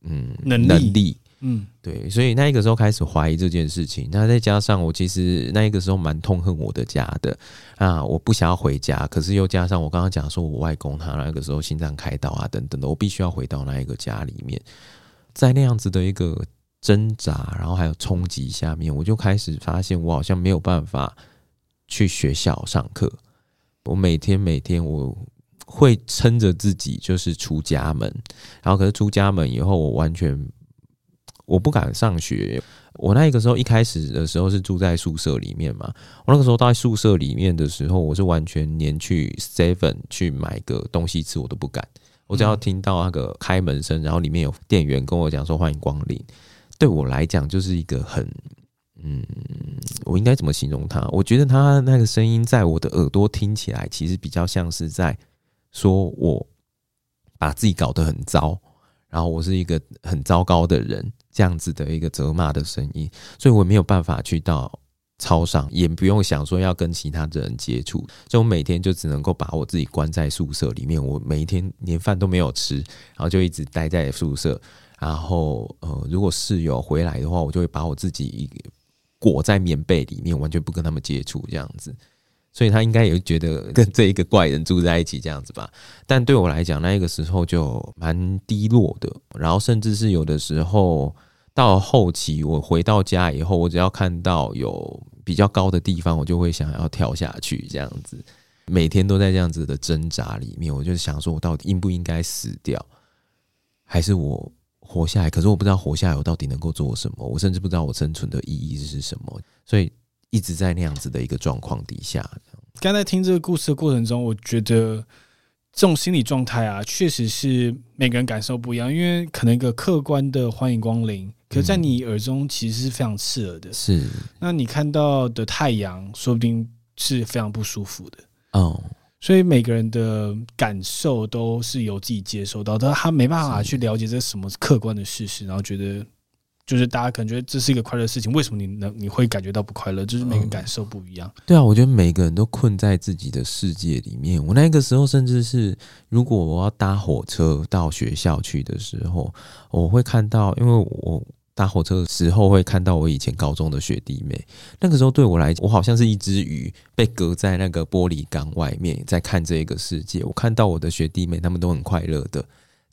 嗯能力？能力嗯，对，所以那个时候开始怀疑这件事情。那再加上我其实那个时候蛮痛恨我的家的啊，我不想要回家，可是又加上我刚刚讲说我外公他那个时候心脏开刀啊等等的，我必须要回到那一个家里面。在那样子的一个挣扎，然后还有冲击下面，我就开始发现我好像没有办法去学校上课。我每天每天我。会撑着自己就是出家门，然后可是出家门以后，我完全我不敢上学。我那个时候一开始的时候是住在宿舍里面嘛，我那个时候到宿舍里面的时候，我是完全连去 Seven 去买个东西吃我都不敢。我只要听到那个开门声，然后里面有店员跟我讲说欢迎光临，对我来讲就是一个很嗯，我应该怎么形容他？我觉得他那个声音在我的耳朵听起来，其实比较像是在。说我把自己搞得很糟，然后我是一个很糟糕的人，这样子的一个责骂的声音，所以我没有办法去到操场，也不用想说要跟其他的人接触，所以我每天就只能够把我自己关在宿舍里面，我每一天连饭都没有吃，然后就一直待在宿舍，然后呃，如果室友回来的话，我就会把我自己裹在棉被里面，完全不跟他们接触，这样子。所以他应该也会觉得跟这一个怪人住在一起这样子吧，但对我来讲，那个时候就蛮低落的，然后甚至是有的时候到后期我回到家以后，我只要看到有比较高的地方，我就会想要跳下去，这样子。每天都在这样子的挣扎里面，我就想说，我到底应不应该死掉，还是我活下来？可是我不知道活下来我到底能够做什么，我甚至不知道我生存的意义是什么，所以一直在那样子的一个状况底下。刚才听这个故事的过程中，我觉得。这种心理状态啊，确实是每个人感受不一样。因为可能一个客观的欢迎光临，可是在你耳中其实是非常刺耳的。是，那你看到的太阳，说不定是非常不舒服的。哦，所以每个人的感受都是由自己接收到，但他没办法去了解这什么客观的事实，然后觉得。就是大家可能觉得这是一个快乐的事情，为什么你能你会感觉到不快乐？就是每个感受不一样。对啊，我觉得每个人都困在自己的世界里面。我那个时候甚至是，如果我要搭火车到学校去的时候，我会看到，因为我搭火车的时候会看到我以前高中的学弟妹。那个时候对我来讲，我好像是一只鱼被隔在那个玻璃缸外面，在看这个世界。我看到我的学弟妹，他们都很快乐的。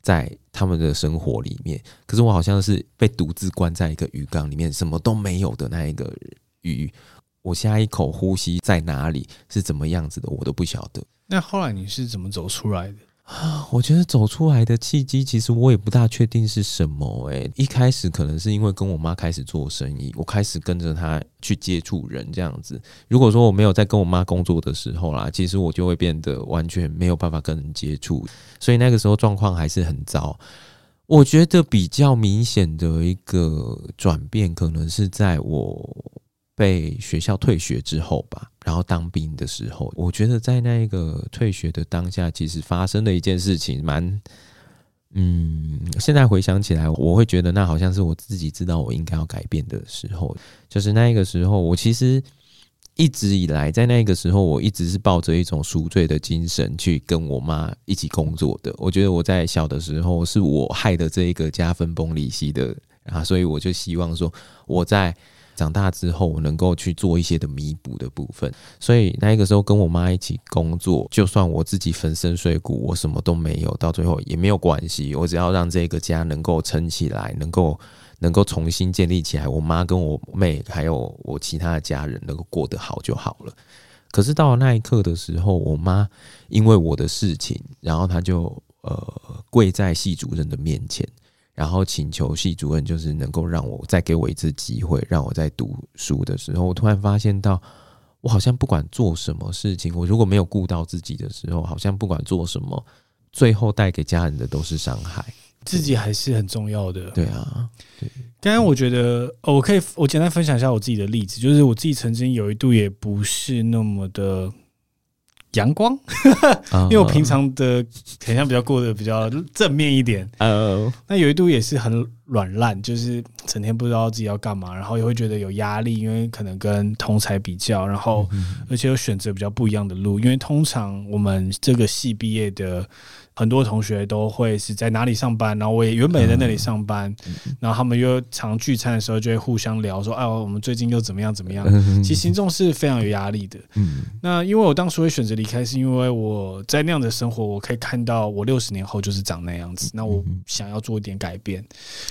在他们的生活里面，可是我好像是被独自关在一个鱼缸里面，什么都没有的那一个鱼。我下一口呼吸在哪里，是怎么样子的，我都不晓得。那后来你是怎么走出来的？我觉得走出来的契机，其实我也不大确定是什么。诶，一开始可能是因为跟我妈开始做生意，我开始跟着她去接触人这样子。如果说我没有在跟我妈工作的时候啦，其实我就会变得完全没有办法跟人接触，所以那个时候状况还是很糟。我觉得比较明显的一个转变，可能是在我。被学校退学之后吧，然后当兵的时候，我觉得在那个退学的当下，其实发生了一件事情，蛮……嗯，现在回想起来，我会觉得那好像是我自己知道我应该要改变的时候，就是那个时候，我其实一直以来在那个时候，我一直是抱着一种赎罪的精神去跟我妈一起工作的。我觉得我在小的时候是我害的这一个家分崩离析的啊，所以我就希望说我在。长大之后，我能够去做一些的弥补的部分，所以那个时候跟我妈一起工作，就算我自己粉身碎骨，我什么都没有，到最后也没有关系。我只要让这个家能够撑起来，能够能够重新建立起来，我妈跟我妹还有我其他的家人能够过得好就好了。可是到了那一刻的时候，我妈因为我的事情，然后她就呃跪在系主任的面前。然后请求系主任，就是能够让我再给我一次机会，让我在读书的时候，我突然发现到，我好像不管做什么事情，我如果没有顾到自己的时候，好像不管做什么，最后带给家人的都是伤害，自己还是很重要的。对啊，对。刚刚我觉得，哦，我可以我简单分享一下我自己的例子，就是我自己曾经有一度也不是那么的。阳光，因为我平常的好像比较过得比较正面一点。呃，那有一度也是很软烂，就是整天不知道自己要干嘛，然后也会觉得有压力，因为可能跟同才比较，然后而且又选择比较不一样的路，因为通常我们这个系毕业的。很多同学都会是在哪里上班，然后我也原本也在那里上班，然后他们又常聚餐的时候就会互相聊说：“哎，我们最近又怎么样怎么样？”其实心中是非常有压力的。那因为我当时会选择离开，是因为我在那样的生活，我可以看到我六十年后就是长那样子。那我想要做一点改变。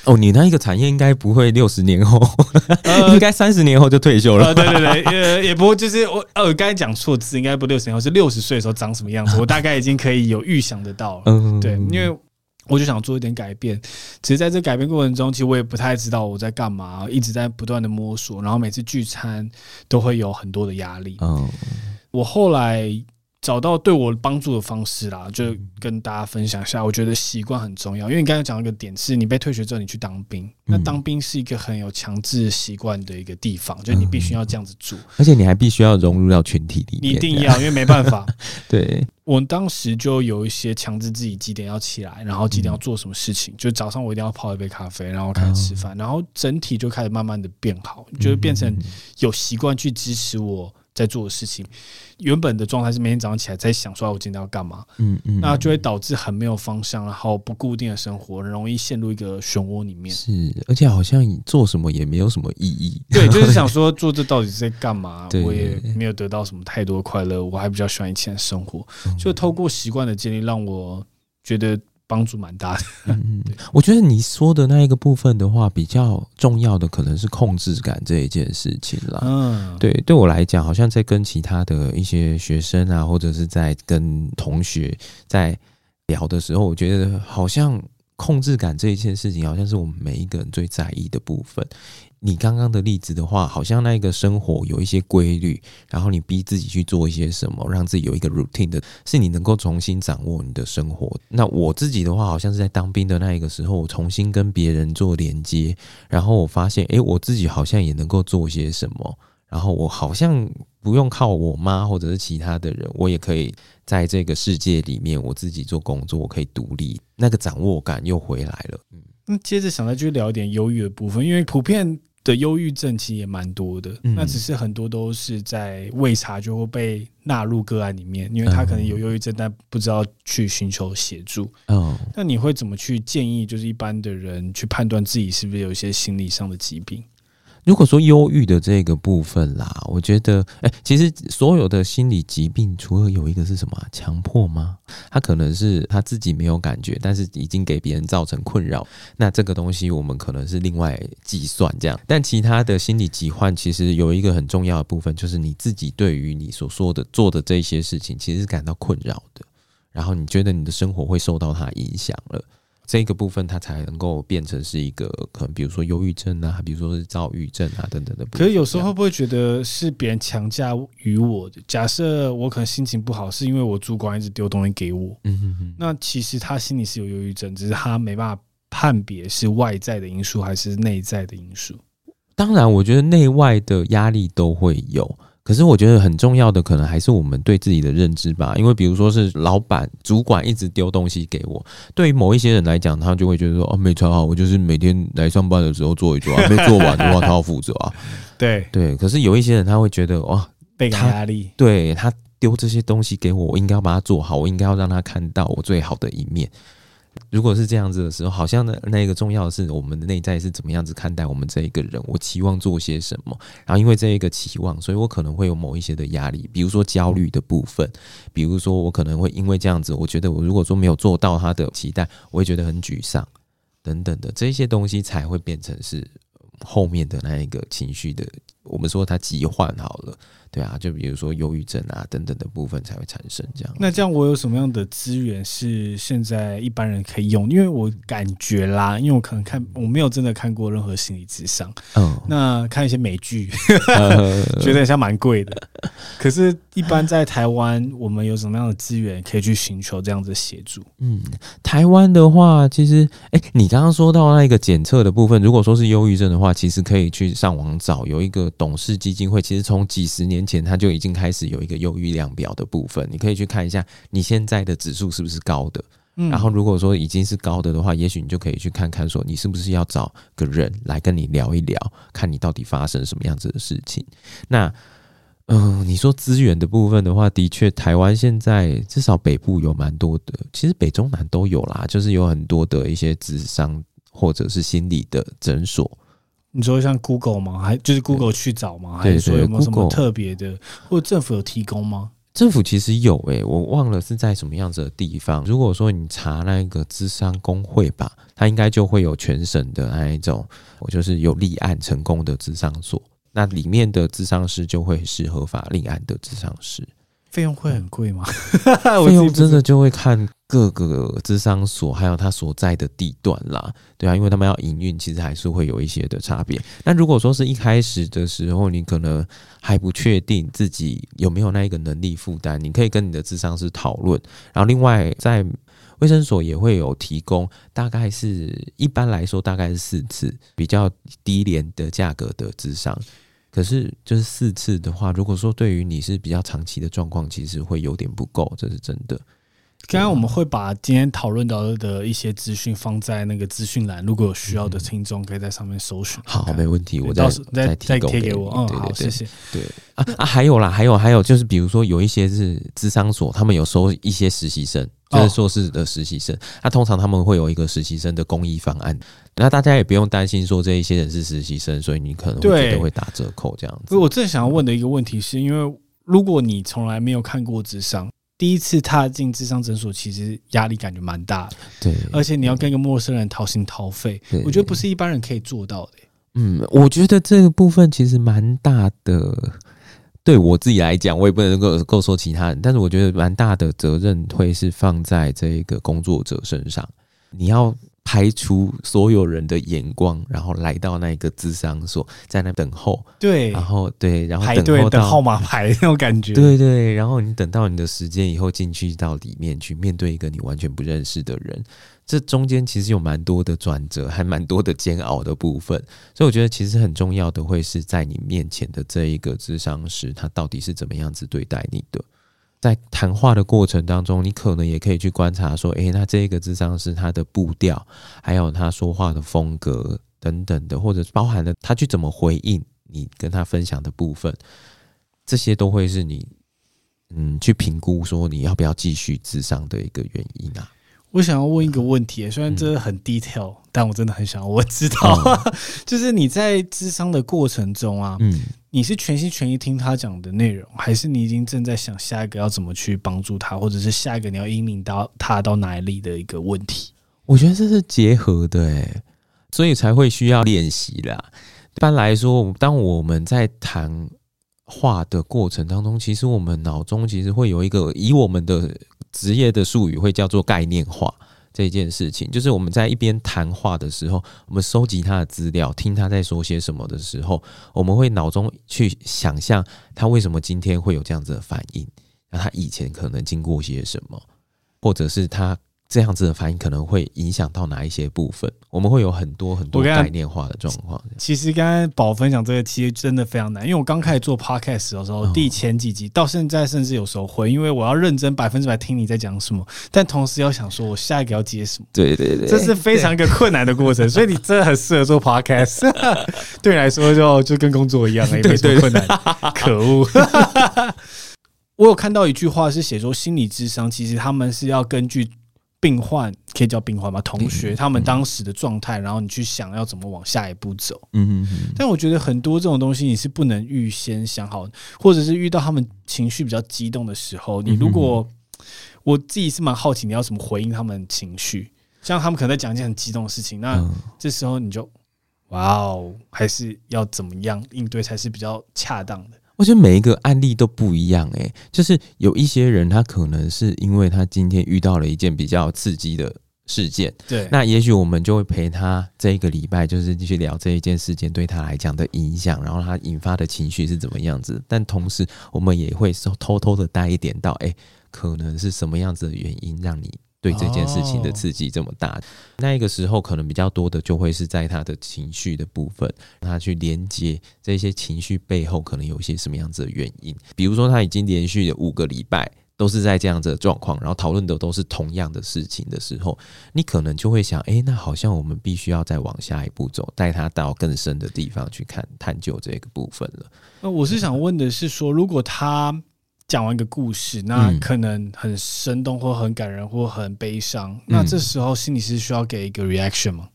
哦，你那一个产业应该不会六十年后，应该三十年后就退休了。对对对，呃，也不会，就是我呃，我刚才讲错字，应该不六十年后，是六十岁的时候长什么样子，我大概已经可以有预想得到。嗯，对，因为我就想做一点改变，只是在这改变过程中，其实我也不太知道我在干嘛，一直在不断的摸索，然后每次聚餐都会有很多的压力。嗯，我后来。找到对我帮助的方式啦，就跟大家分享一下。我觉得习惯很重要，因为你刚才讲一个点是，你被退学之后你去当兵，那当兵是一个很有强制习惯的一个地方，就你必须要这样子做，而且你还必须要融入到群体里面，你一定要，因为没办法。对，我当时就有一些强制自己几点要起来，然后几点要做什么事情，就早上我一定要泡一杯咖啡，然后开始吃饭，然后整体就开始慢慢的变好，就变成有习惯去支持我。在做的事情，原本的状态是每天早上起来在想说，我今天要干嘛？嗯嗯，那就会导致很没有方向，然后不固定的生活，容易陷入一个漩涡里面。是，而且好像你做什么也没有什么意义。对，就是想说做这到底是在干嘛？我也没有得到什么太多快乐，我还比较喜欢以前的生活。就透过习惯的建立，让我觉得帮助蛮大的。嗯嗯，我觉得你说的那一个部分的话，比较重要的可能是控制感这一件事情啦。嗯，对，对我来讲，好像在跟其他的一些学生啊，或者是在跟同学在聊的时候，我觉得好像控制感这一件事情，好像是我们每一个人最在意的部分。你刚刚的例子的话，好像那个生活有一些规律，然后你逼自己去做一些什么，让自己有一个 routine 的，是你能够重新掌握你的生活。那我自己的话，好像是在当兵的那一个时候，我重新跟别人做连接，然后我发现，诶，我自己好像也能够做些什么，然后我好像不用靠我妈或者是其他的人，我也可以在这个世界里面，我自己做工作，我可以独立，那个掌握感又回来了。嗯，那接着想再去聊一点忧郁的部分，因为普遍。的忧郁症其实也蛮多的，嗯，那只是很多都是在未察觉或被纳入个案里面，因为他可能有忧郁症，但不知道去寻求协助。哦，那你会怎么去建议，就是一般的人去判断自己是不是有一些心理上的疾病？如果说忧郁的这个部分啦，我觉得，哎、其实所有的心理疾病，除了有一个是什么强迫吗？他可能是他自己没有感觉，但是已经给别人造成困扰。那这个东西我们可能是另外计算这样。但其他的心理疾患，其实有一个很重要的部分，就是你自己对于你所说的做的这些事情，其实是感到困扰的，然后你觉得你的生活会受到它影响了。这个部分，它才能够变成是一个可能，比如说忧郁症啊，比如说是躁郁症啊等等的。可是有时候会不会觉得是别人强加于我的？假设我可能心情不好，是因为我主管一直丢东西给我。嗯哼哼。那其实他心里是有忧郁症，只是他没办法判别是外在的因素还是内在的因素。当然，我觉得内外的压力都会有。可是我觉得很重要的，可能还是我们对自己的认知吧。因为比如说是老板、主管一直丢东西给我，对于某一些人来讲，他就会觉得说：“哦，没做好，我就是每天来上班的时候做一做啊，没做完的话，他要负责啊。”对对。可是有一些人他会觉得哇，倍感压力。对，他丢这些东西给我，我应该要把它做好，我应该要让他看到我最好的一面。如果是这样子的时候，好像那那个重要的是我们的内在是怎么样子看待我们这一个人，我期望做些什么，然后因为这一个期望，所以我可能会有某一些的压力，比如说焦虑的部分，比如说我可能会因为这样子，我觉得我如果说没有做到他的期待，我会觉得很沮丧，等等的这些东西才会变成是后面的那一个情绪的，我们说它疾患好了。对啊，就比如说忧郁症啊等等的部分才会产生这样。那这样我有什么样的资源是现在一般人可以用？因为我感觉啦，因为我可能看我没有真的看过任何心理咨商，嗯，那看一些美剧，嗯、觉得好像蛮贵的。可是，一般在台湾，我们有什么样的资源可以去寻求这样子协助？嗯，台湾的话，其实，哎、欸，你刚刚说到那个检测的部分，如果说是忧郁症的话，其实可以去上网找，有一个董事基金会，其实从几十年。前他就已经开始有一个忧郁量表的部分，你可以去看一下你现在的指数是不是高的。然后如果说已经是高的的话，也许你就可以去看看，说你是不是要找个人来跟你聊一聊，看你到底发生什么样子的事情。那，嗯、呃，你说资源的部分的话，的确台湾现在至少北部有蛮多的，其实北中南都有啦，就是有很多的一些智商或者是心理的诊所。你说像 Google 吗？还就是 Google 去找吗？还是说有没有什么特别的，或者政府有提供吗？政府其实有诶、欸，我忘了是在什么样子的地方。如果说你查那个智商工会吧，它应该就会有全省的那一种，我就是有立案成功的智商所，那里面的智商师就会是合法立案的智商师。费用会很贵吗？费用真的就会看各个智商所，还有它所在的地段啦。对啊，因为他们要营运，其实还是会有一些的差别。那如果说是一开始的时候，你可能还不确定自己有没有那一个能力负担，你可以跟你的智商师讨论。然后另外在卫生所也会有提供，大概是一般来说大概是四次比较低廉的价格的智商。可是，就是四次的话，如果说对于你是比较长期的状况，其实会有点不够，这是真的。刚刚我们会把今天讨论到的一些资讯放在那个资讯栏，如果有需要的听众，可以在上面搜寻。好，没问题，我再再再贴给我。嗯，好，谢谢。对啊啊，还有啦，还有还有，就是比如说有一些是智商所，他们有收一些实习生。就是硕士的实习生，那、哦啊、通常他们会有一个实习生的公益方案，那大家也不用担心说这一些人是实习生，所以你可能会觉得会打折扣这样子。所以我正想要问的一个问题是，因为如果你从来没有看过智商，第一次踏进智商诊所，其实压力感觉蛮大的。对，而且你要跟一个陌生人掏心掏肺，我觉得不是一般人可以做到的。嗯，我觉得这个部分其实蛮大的。对我自己来讲，我也不能够够说其他人，但是我觉得蛮大的责任会是放在这个工作者身上。你要排除所有人的眼光，然后来到那个智商所，在那等候。对，然后对，然后等候到排队等号码牌那种感觉。对对，然后你等到你的时间以后，进去到里面去面对一个你完全不认识的人。这中间其实有蛮多的转折，还蛮多的煎熬的部分，所以我觉得其实很重要的会是在你面前的这一个智商师，他到底是怎么样子对待你的。在谈话的过程当中，你可能也可以去观察说，诶，那这个智商是他的步调，还有他说话的风格等等的，或者包含了他去怎么回应你跟他分享的部分，这些都会是你嗯去评估说你要不要继续智商的一个原因啊。我想要问一个问题，虽然这很 detail，、嗯、但我真的很想要我知道，嗯、就是你在智商的过程中啊，嗯，你是全心全意听他讲的内容，还是你已经正在想下一个要怎么去帮助他，或者是下一个你要引领到他到哪里的一个问题？我觉得这是结合的，所以才会需要练习啦。一般来说，当我们在谈话的过程当中，其实我们脑中其实会有一个以我们的。职业的术语会叫做概念化这件事情，就是我们在一边谈话的时候，我们收集他的资料，听他在说些什么的时候，我们会脑中去想象他为什么今天会有这样子的反应，那他以前可能经过些什么，或者是他。这样子的反应可能会影响到哪一些部分？我们会有很多很多概念化的状况。其实刚才宝分享这个，其实真的非常难，因为我刚开始做 podcast 的时候，第前几集到现在，甚至有时候会，因为我要认真百分之百听你在讲什么，但同时要想说我下一个要接什么。对对对，这是非常一个困难的过程，所以你真的很适合做 podcast。对你来说就就跟工作一样，也没什么困难。可恶！我有看到一句话是写说，心理智商其实他们是要根据。病患可以叫病患吗？同学，他们当时的状态，然后你去想要怎么往下一步走。嗯嗯。但我觉得很多这种东西你是不能预先想好，或者是遇到他们情绪比较激动的时候，你如果我自己是蛮好奇，你要怎么回应他们情绪？像他们可能在讲一件很激动的事情，那这时候你就哇哦，还是要怎么样应对才是比较恰当的？我觉得每一个案例都不一样，诶，就是有一些人，他可能是因为他今天遇到了一件比较刺激的事件，对，那也许我们就会陪他这一个礼拜，就是继续聊这一件事件对他来讲的影响，然后他引发的情绪是怎么样子。但同时，我们也会偷偷的带一点到，诶，可能是什么样子的原因让你。对这件事情的刺激这么大，哦、那一个时候可能比较多的就会是在他的情绪的部分，他去连接这些情绪背后可能有一些什么样子的原因。比如说他已经连续的五个礼拜都是在这样子的状况，然后讨论的都是同样的事情的时候，你可能就会想，哎，那好像我们必须要再往下一步走，带他到更深的地方去看探究这个部分了。那我是想问的是说，如果他。讲完一个故事，那可能很生动，或很感人，或很悲伤。嗯、那这时候心理师需要给一个 reaction 吗？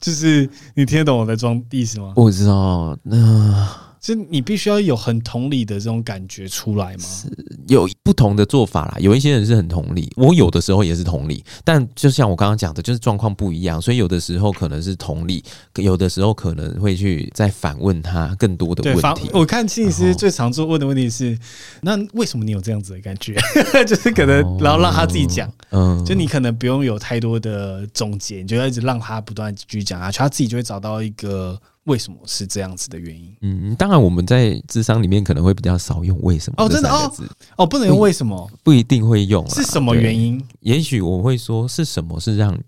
就是你听得懂我在装意思吗？我知道，那。就你必须要有很同理的这种感觉出来吗？是有不同的做法啦。有一些人是很同理，我有的时候也是同理，但就像我刚刚讲的，就是状况不一样，所以有的时候可能是同理，有的时候可能会去再反问他更多的问题。我看心理师最常做问的问题是：那为什么你有这样子的感觉？就是可能然后让他自己讲，嗯，就你可能不用有太多的总结，你就要一直让他不断继续讲下去，他自己就会找到一个。为什么是这样子的原因？嗯，当然我们在智商里面可能会比较少用“为什么”哦，真的哦，哦，不能用“为什么”，不一定会用。是什么原因？也许我会说是什么是让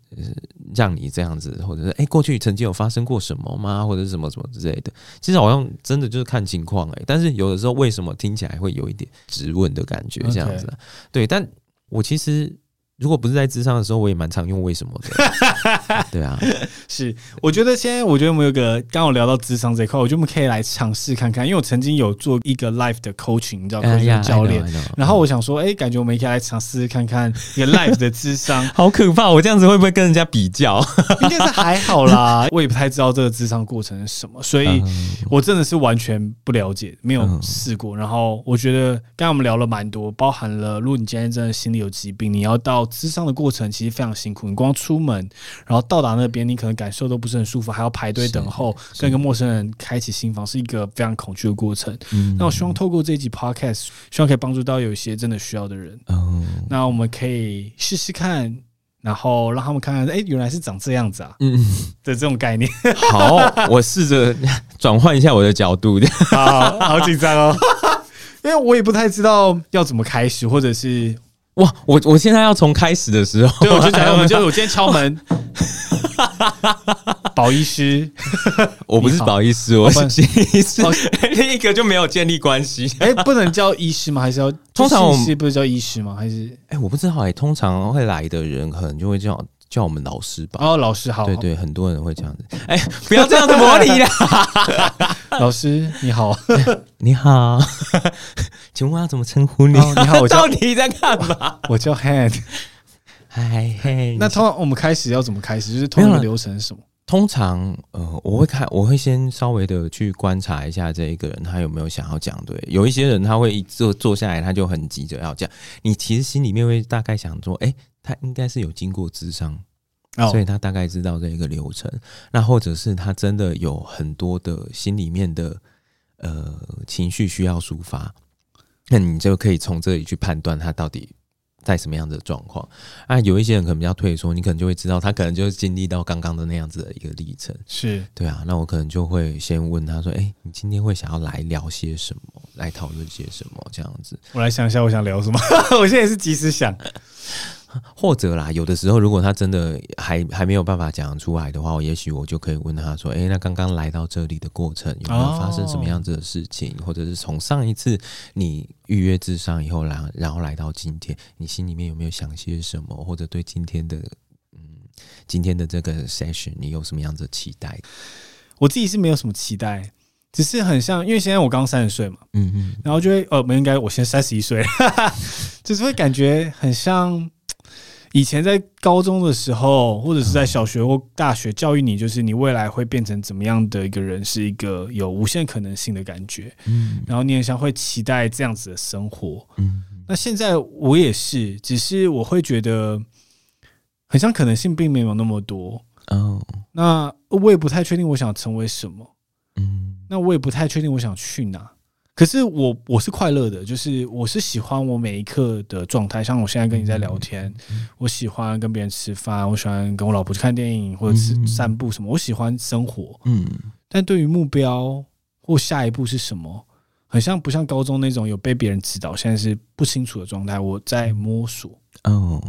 让你这样子，或者是哎，过去曾经有发生过什么吗？或者是什么什么之类的。其实好像真的就是看情况哎，但是有的时候为什么听起来会有一点质问的感觉，这样子。对，但我其实。如果不是在智商的时候，我也蛮常用为什么的。对啊，是，我觉得现在我觉得我们有个刚好聊到智商这一块，我觉得我们可以来尝试看看，因为我曾经有做一个 life 的 coaching，你知道，coaching 教练，然后我想说，哎、欸，感觉我们可以来尝试看看一个 life 的智商，好可怕，我这样子会不会跟人家比较？应该是还好啦，我也不太知道这个智商过程是什么，所以我真的是完全不了解，没有试过。然后我觉得刚刚我们聊了蛮多，包含了如果你今天真的心里有疾病，你要到咨商的过程其实非常辛苦，你光出门，然后到达那边，你可能感受都不是很舒服，还要排队等候，跟一个陌生人开启心房，是一个非常恐惧的过程。嗯，那我希望透过这一集 Podcast，希望可以帮助到有一些真的需要的人。嗯，那我们可以试试看，然后让他们看看，哎、欸，原来是长这样子啊，嗯的这种概念。好，我试着 转换一下我的角度。好好紧张哦，因为我也不太知道要怎么开始，或者是。哇，我我现在要从开始的时候，对，我就讲，我 们就我今天敲门，保医师，我不是保医师，我是心理师，另一个就没有建立关系。哎、欸，不能叫医师吗？还是要？通常我们不是叫医师吗？还是？哎、欸，我不知道哎、欸，通常会来的人可能就会叫。叫我们老师吧。哦，老师好。对对，很多人会这样子。哎，不要这样子模拟啦。老师你好，你好，请问要怎么称呼你？哦、你好，我叫 你在干嘛？我叫 Head。嗨嘿。那通常我们开始要怎么开始？就是通常流程是什么？通常呃，我会看，我会先稍微的去观察一下这一个人他有没有想要讲。对，有一些人他会一坐坐下来，他就很急着要讲。你其实心里面会大概想说，哎。他应该是有经过智商，所以他大概知道这一个流程。那或者是他真的有很多的心里面的呃情绪需要抒发，那你就可以从这里去判断他到底在什么样的状况。啊，有一些人可能比较退缩，你可能就会知道他可能就是经历到刚刚的那样子的一个历程。是对啊，那我可能就会先问他说：“哎，你今天会想要来聊些什么？来讨论些什么？”这样子，我来想一下，我想聊什么？我现在也是及时想。或者啦，有的时候如果他真的还还没有办法讲出来的话，我也许我就可以问他说：“诶，那刚刚来到这里的过程有没有发生什么样子的事情？或者是从上一次你预约智商以后来，然后来到今天，你心里面有没有想些什么？或者对今天的嗯今天的这个 session 你有什么样子的期待？我自己是没有什么期待，只是很像，因为现在我刚三十岁嘛，嗯嗯，然后就会呃，没应该我现在三十一岁，就是会感觉很像。以前在高中的时候，或者是在小学或大学教育你，就是你未来会变成怎么样的一个人，是一个有无限可能性的感觉。嗯，然后你也像会期待这样子的生活。嗯，那现在我也是，只是我会觉得，很像可能性并没有那么多。哦，那我也不太确定我想成为什么。嗯，那我也不太确定我想去哪。可是我我是快乐的，就是我是喜欢我每一刻的状态，像我现在跟你在聊天，我喜欢跟别人吃饭，我喜欢跟我老婆去看电影或者是散步什么，我喜欢生活。嗯，但对于目标或下一步是什么，很像不像高中那种有被别人指导，现在是不清楚的状态，我在摸索。哦，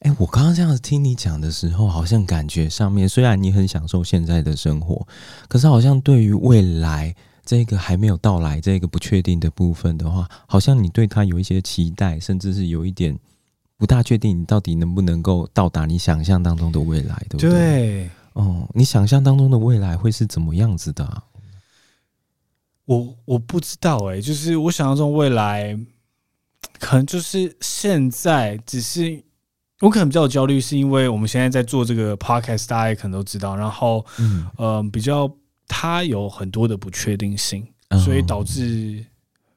哎，我刚刚这样子听你讲的时候，好像感觉上面虽然你很享受现在的生活，可是好像对于未来。这个还没有到来，这个不确定的部分的话，好像你对他有一些期待，甚至是有一点不大确定，你到底能不能够到达你想象当中的未来，对不对？对，哦，你想象当中的未来会是怎么样子的啊？我我不知道哎，就是我想象中未来，可能就是现在，只是我可能比较有焦虑，是因为我们现在在做这个 podcast，大家也可能都知道，然后嗯、呃、比较。它有很多的不确定性，所以导致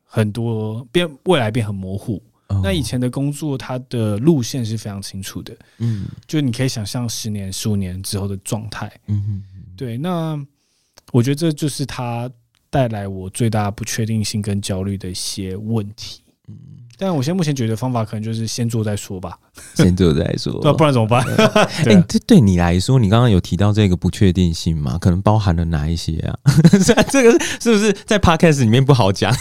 很多变未来变很模糊。那以前的工作，它的路线是非常清楚的，嗯，就你可以想象十年、十五年之后的状态，嗯，对。那我觉得这就是它带来我最大不确定性跟焦虑的一些问题。但我现在目前觉得方法可能就是先做再说吧，先做再说，对，不然怎么办？哎，这、欸、对你来说，你刚刚有提到这个不确定性嘛？可能包含了哪一些啊？这个是不是在 podcast 里面不好讲？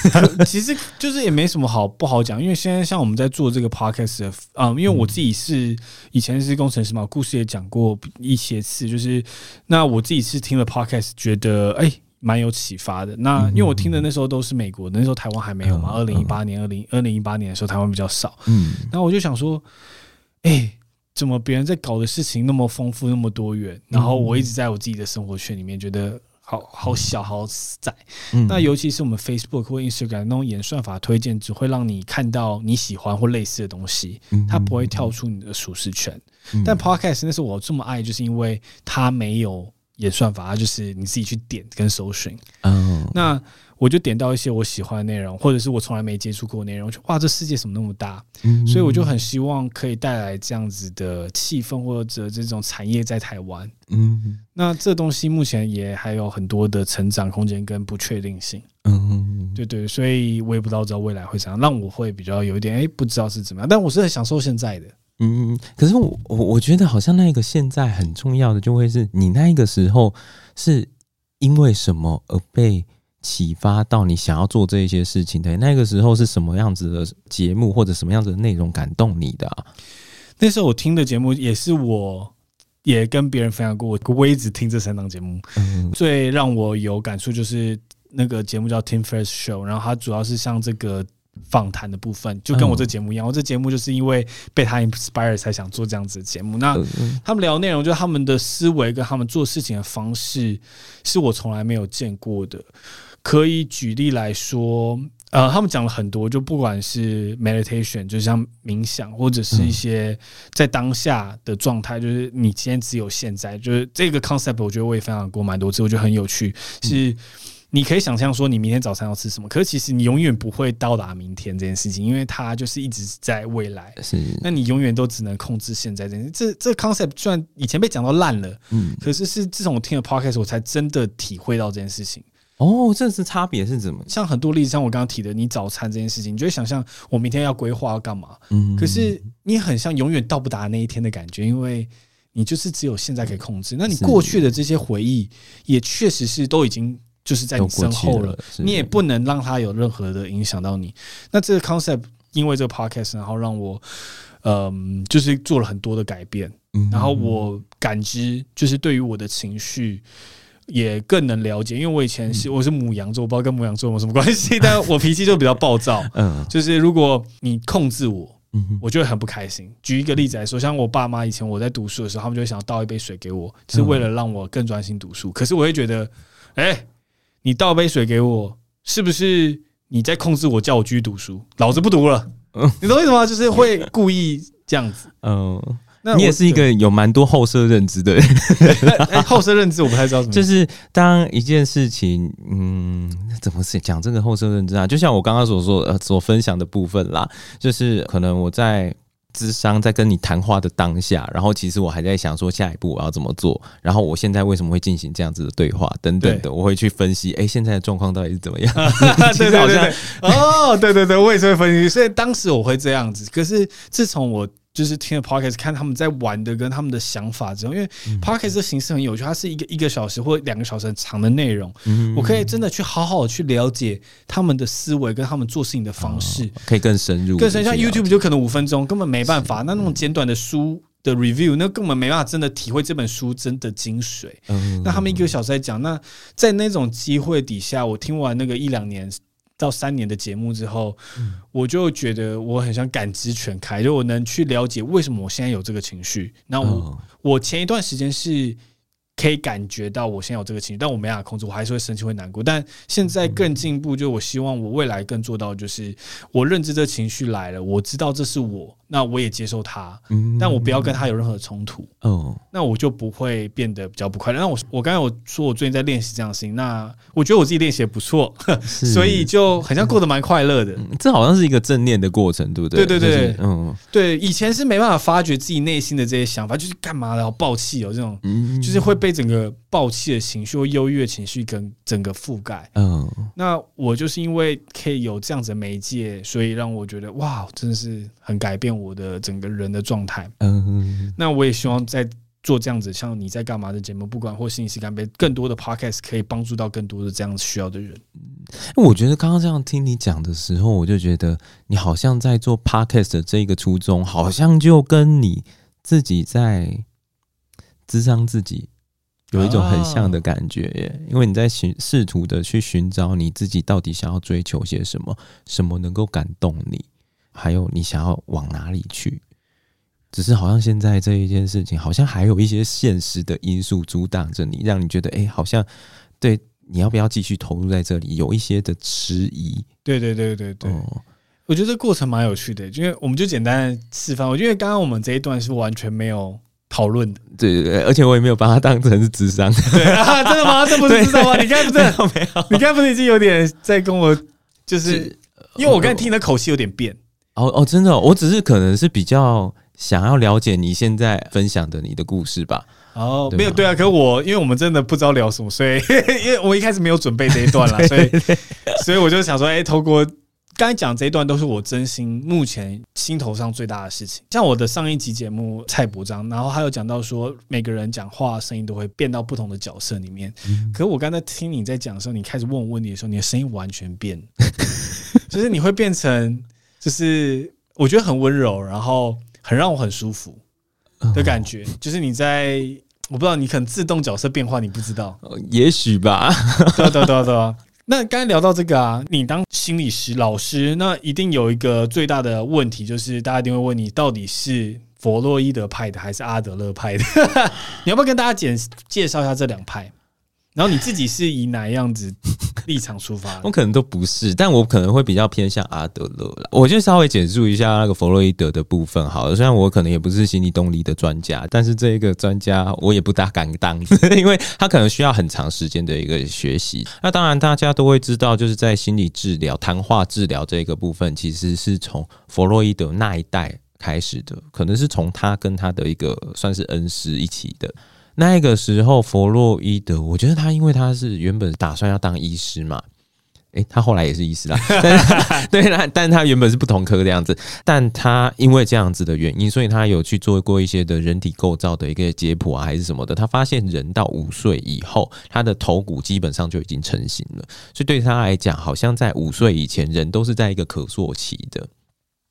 其实就是也没什么好不好讲，因为现在像我们在做这个 podcast 啊，嗯，因为我自己是以前是工程师嘛，故事也讲过一些次，就是那我自己是听了 podcast，觉得哎。欸蛮有启发的。那因为我听的那时候都是美国的，那时候台湾还没有嘛。二零一八年、二零二零一八年的时候，台湾比较少。嗯，然后我就想说，哎、欸，怎么别人在搞的事情那么丰富、那么多元，然后我一直在我自己的生活圈里面觉得。好好小好窄，嗯、那尤其是我们 Facebook 或 Instagram 那种演算法推荐，只会让你看到你喜欢或类似的东西，它不会跳出你的舒适圈。嗯、但 Podcast 那是我这么爱，就是因为它没有演算法，它就是你自己去点跟搜寻。嗯，那。我就点到一些我喜欢的内容，或者是我从来没接触过内容，就哇，这世界怎么那么大？嗯，所以我就很希望可以带来这样子的气氛或者这种产业在台湾。嗯，那这东西目前也还有很多的成长空间跟不确定性。嗯，对对，所以我也不知道知道未来会怎样，让我会比较有一点哎，不知道是怎么样。但我是很享受现在的。嗯，可是我我我觉得好像那个现在很重要的，就会是你那一个时候是因为什么而被。启发到你想要做这一些事情的那个时候是什么样子的节目或者什么样子的内容感动你的啊？那时候我听的节目也是，我也跟别人分享过，我一直听这三档节目。嗯，最让我有感触就是那个节目叫 Tim Ferriss Show，然后它主要是像这个访谈的部分，就跟我这节目一样。我这节目就是因为被他 inspire 才想做这样子的节目。那他们聊内容就是他们的思维跟他们做事情的方式，是我从来没有见过的。可以举例来说，呃，他们讲了很多，就不管是 meditation，就像冥想，或者是一些在当下的状态，就是你今天只有现在，就是这个 concept，我觉得我也分享过蛮多次，我觉得很有趣。是你可以想象说，你明天早餐要吃什么，可是其实你永远不会到达明天这件事情，因为它就是一直在未来。是，那你永远都只能控制现在这件事。这这 concept 虽然以前被讲到烂了，嗯，可是是自从我听了 podcast，我才真的体会到这件事情。哦，这是差别是怎么？像很多例子，像我刚刚提的，你早餐这件事情，你就会想象我明天要规划要干嘛。嗯，可是你很像永远到不达那一天的感觉，因为你就是只有现在可以控制。那你过去的这些回忆，也确实是都已经就是在你身后了，你也不能让它有任何的影响到你。那这个 concept 因为这个 podcast，然后让我嗯，就是做了很多的改变。然后我感知，就是对于我的情绪。也更能了解，因为我以前是我是母羊座，我不知道跟母羊座有什么关系，但我脾气就比较暴躁。嗯，就是如果你控制我，我就会很不开心。举一个例子来说，像我爸妈以前我在读书的时候，他们就会想要倒一杯水给我，是为了让我更专心读书。可是我会觉得，哎，你倒杯水给我，是不是你在控制我，叫我继续读书？老子不读了。你懂意思吗？就是会故意这样子。嗯。那你也是一个有蛮多后设认知的人，后设认知我不太知道什么。就是当一件事情，嗯，怎么是讲这个后设认知啊？就像我刚刚所说呃所分享的部分啦，就是可能我在咨商在跟你谈话的当下，然后其实我还在想说下一步我要怎么做，然后我现在为什么会进行这样子的对话等等的，我会去分析，哎、欸，现在的状况到底是怎么样？对对对对，哦，对对对，我也是会分析，所以当时我会这样子。可是自从我就是听了 podcast，看他们在玩的跟他们的想法之后，因为 podcast 的形式很有趣，它是一个一个小时或两个小时很长的内容，我可以真的去好好的去了解他们的思维跟他们做事情的方式，可以更深入。更深，像 YouTube 就可能五分钟根本没办法，那那种简短的书的 review，那根本没办法真的体会这本书真的精髓。那他们一个小时在讲，那在那种机会底下，我听完那个一两年。到三年的节目之后，我就觉得我很想感知全开，就我能去了解为什么我现在有这个情绪。那我我前一段时间是可以感觉到我现在有这个情绪，但我没办法控制，我还是会生气、会难过。但现在更进步，就我希望我未来更做到，就是我认知这情绪来了，我知道这是我。那我也接受他，但我不要跟他有任何冲突。哦，那我就不会变得比较不快乐。那我我刚才我说我最近在练习这样的事情，那我觉得我自己练习也不错，所以就好像过得蛮快乐的。这好像是一个正念的过程，对不对？对对对，嗯，对。以前是没办法发觉自己内心的这些想法，就是干嘛的，好爆气哦，这种，就是会被整个暴气的情绪或忧郁的情绪跟整个覆盖。嗯，那我就是因为可以有这样子的媒介，所以让我觉得哇，真的是很改变我的整个人的状态，嗯，那我也希望在做这样子，像你在干嘛的节目，不管或心理师干杯，更多的 podcast 可以帮助到更多的这样需要的人。我觉得刚刚这样听你讲的时候，我就觉得你好像在做 podcast 的这个初衷，好像就跟你自己在咨商自己有一种很像的感觉耶，因为你在寻试图的去寻找你自己到底想要追求些什么，什么能够感动你。还有你想要往哪里去？只是好像现在这一件事情，好像还有一些现实的因素阻挡着你，让你觉得，哎、欸，好像对你要不要继续投入在这里，有一些的迟疑。对对对对对，哦、我觉得这过程蛮有趣的，因为我们就简单的示范。我觉得刚刚我们这一段是完全没有讨论的，对对对，而且我也没有把它当成是智商。对啊，真的吗？这不是智商吗？你刚才不是没有？你刚才不是已经有点在跟我，就是，是因为我刚才听的口气有点变。哦哦，真的、哦，我只是可能是比较。想要了解你现在分享的你的故事吧？哦，没有对啊，可是我因为我们真的不知道聊什么，所以 因为我一开始没有准备这一段啦，所以所以我就想说，哎，透过刚才讲这一段，都是我真心目前心头上最大的事情。像我的上一集节目蔡伯章，然后还有讲到说，每个人讲话声音都会变到不同的角色里面。可是我刚才听你在讲的时候，你开始问我问题的时候，你的声音完全变，就是你会变成，就是我觉得很温柔，然后。很让我很舒服的感觉，就是你在，我不知道你可能自动角色变化，你不知道，也许吧。对对对对。那刚才聊到这个啊，你当心理师老师，那一定有一个最大的问题，就是大家一定会问你，到底是弗洛伊德派的还是阿德勒派的？你要不要跟大家简介绍一下这两派？然后你自己是以哪样子立场出发？我可能都不是，但我可能会比较偏向阿德勒啦。我就稍微简述一下那个弗洛伊德的部分好了。虽然我可能也不是心理动力的专家，但是这一个专家我也不大敢当，因为他可能需要很长时间的一个学习。那当然大家都会知道，就是在心理治疗、谈话治疗这个部分，其实是从弗洛伊德那一代开始的，可能是从他跟他的一个算是恩师一起的。那个时候，弗洛伊德，我觉得他因为他是原本打算要当医师嘛，诶，他后来也是医师啦，对啦，但他原本是不同科的样子，但他因为这样子的原因，所以他有去做过一些的人体构造的一个解剖啊，还是什么的，他发现人到五岁以后，他的头骨基本上就已经成型了，所以对他来讲，好像在五岁以前，人都是在一个可塑期的。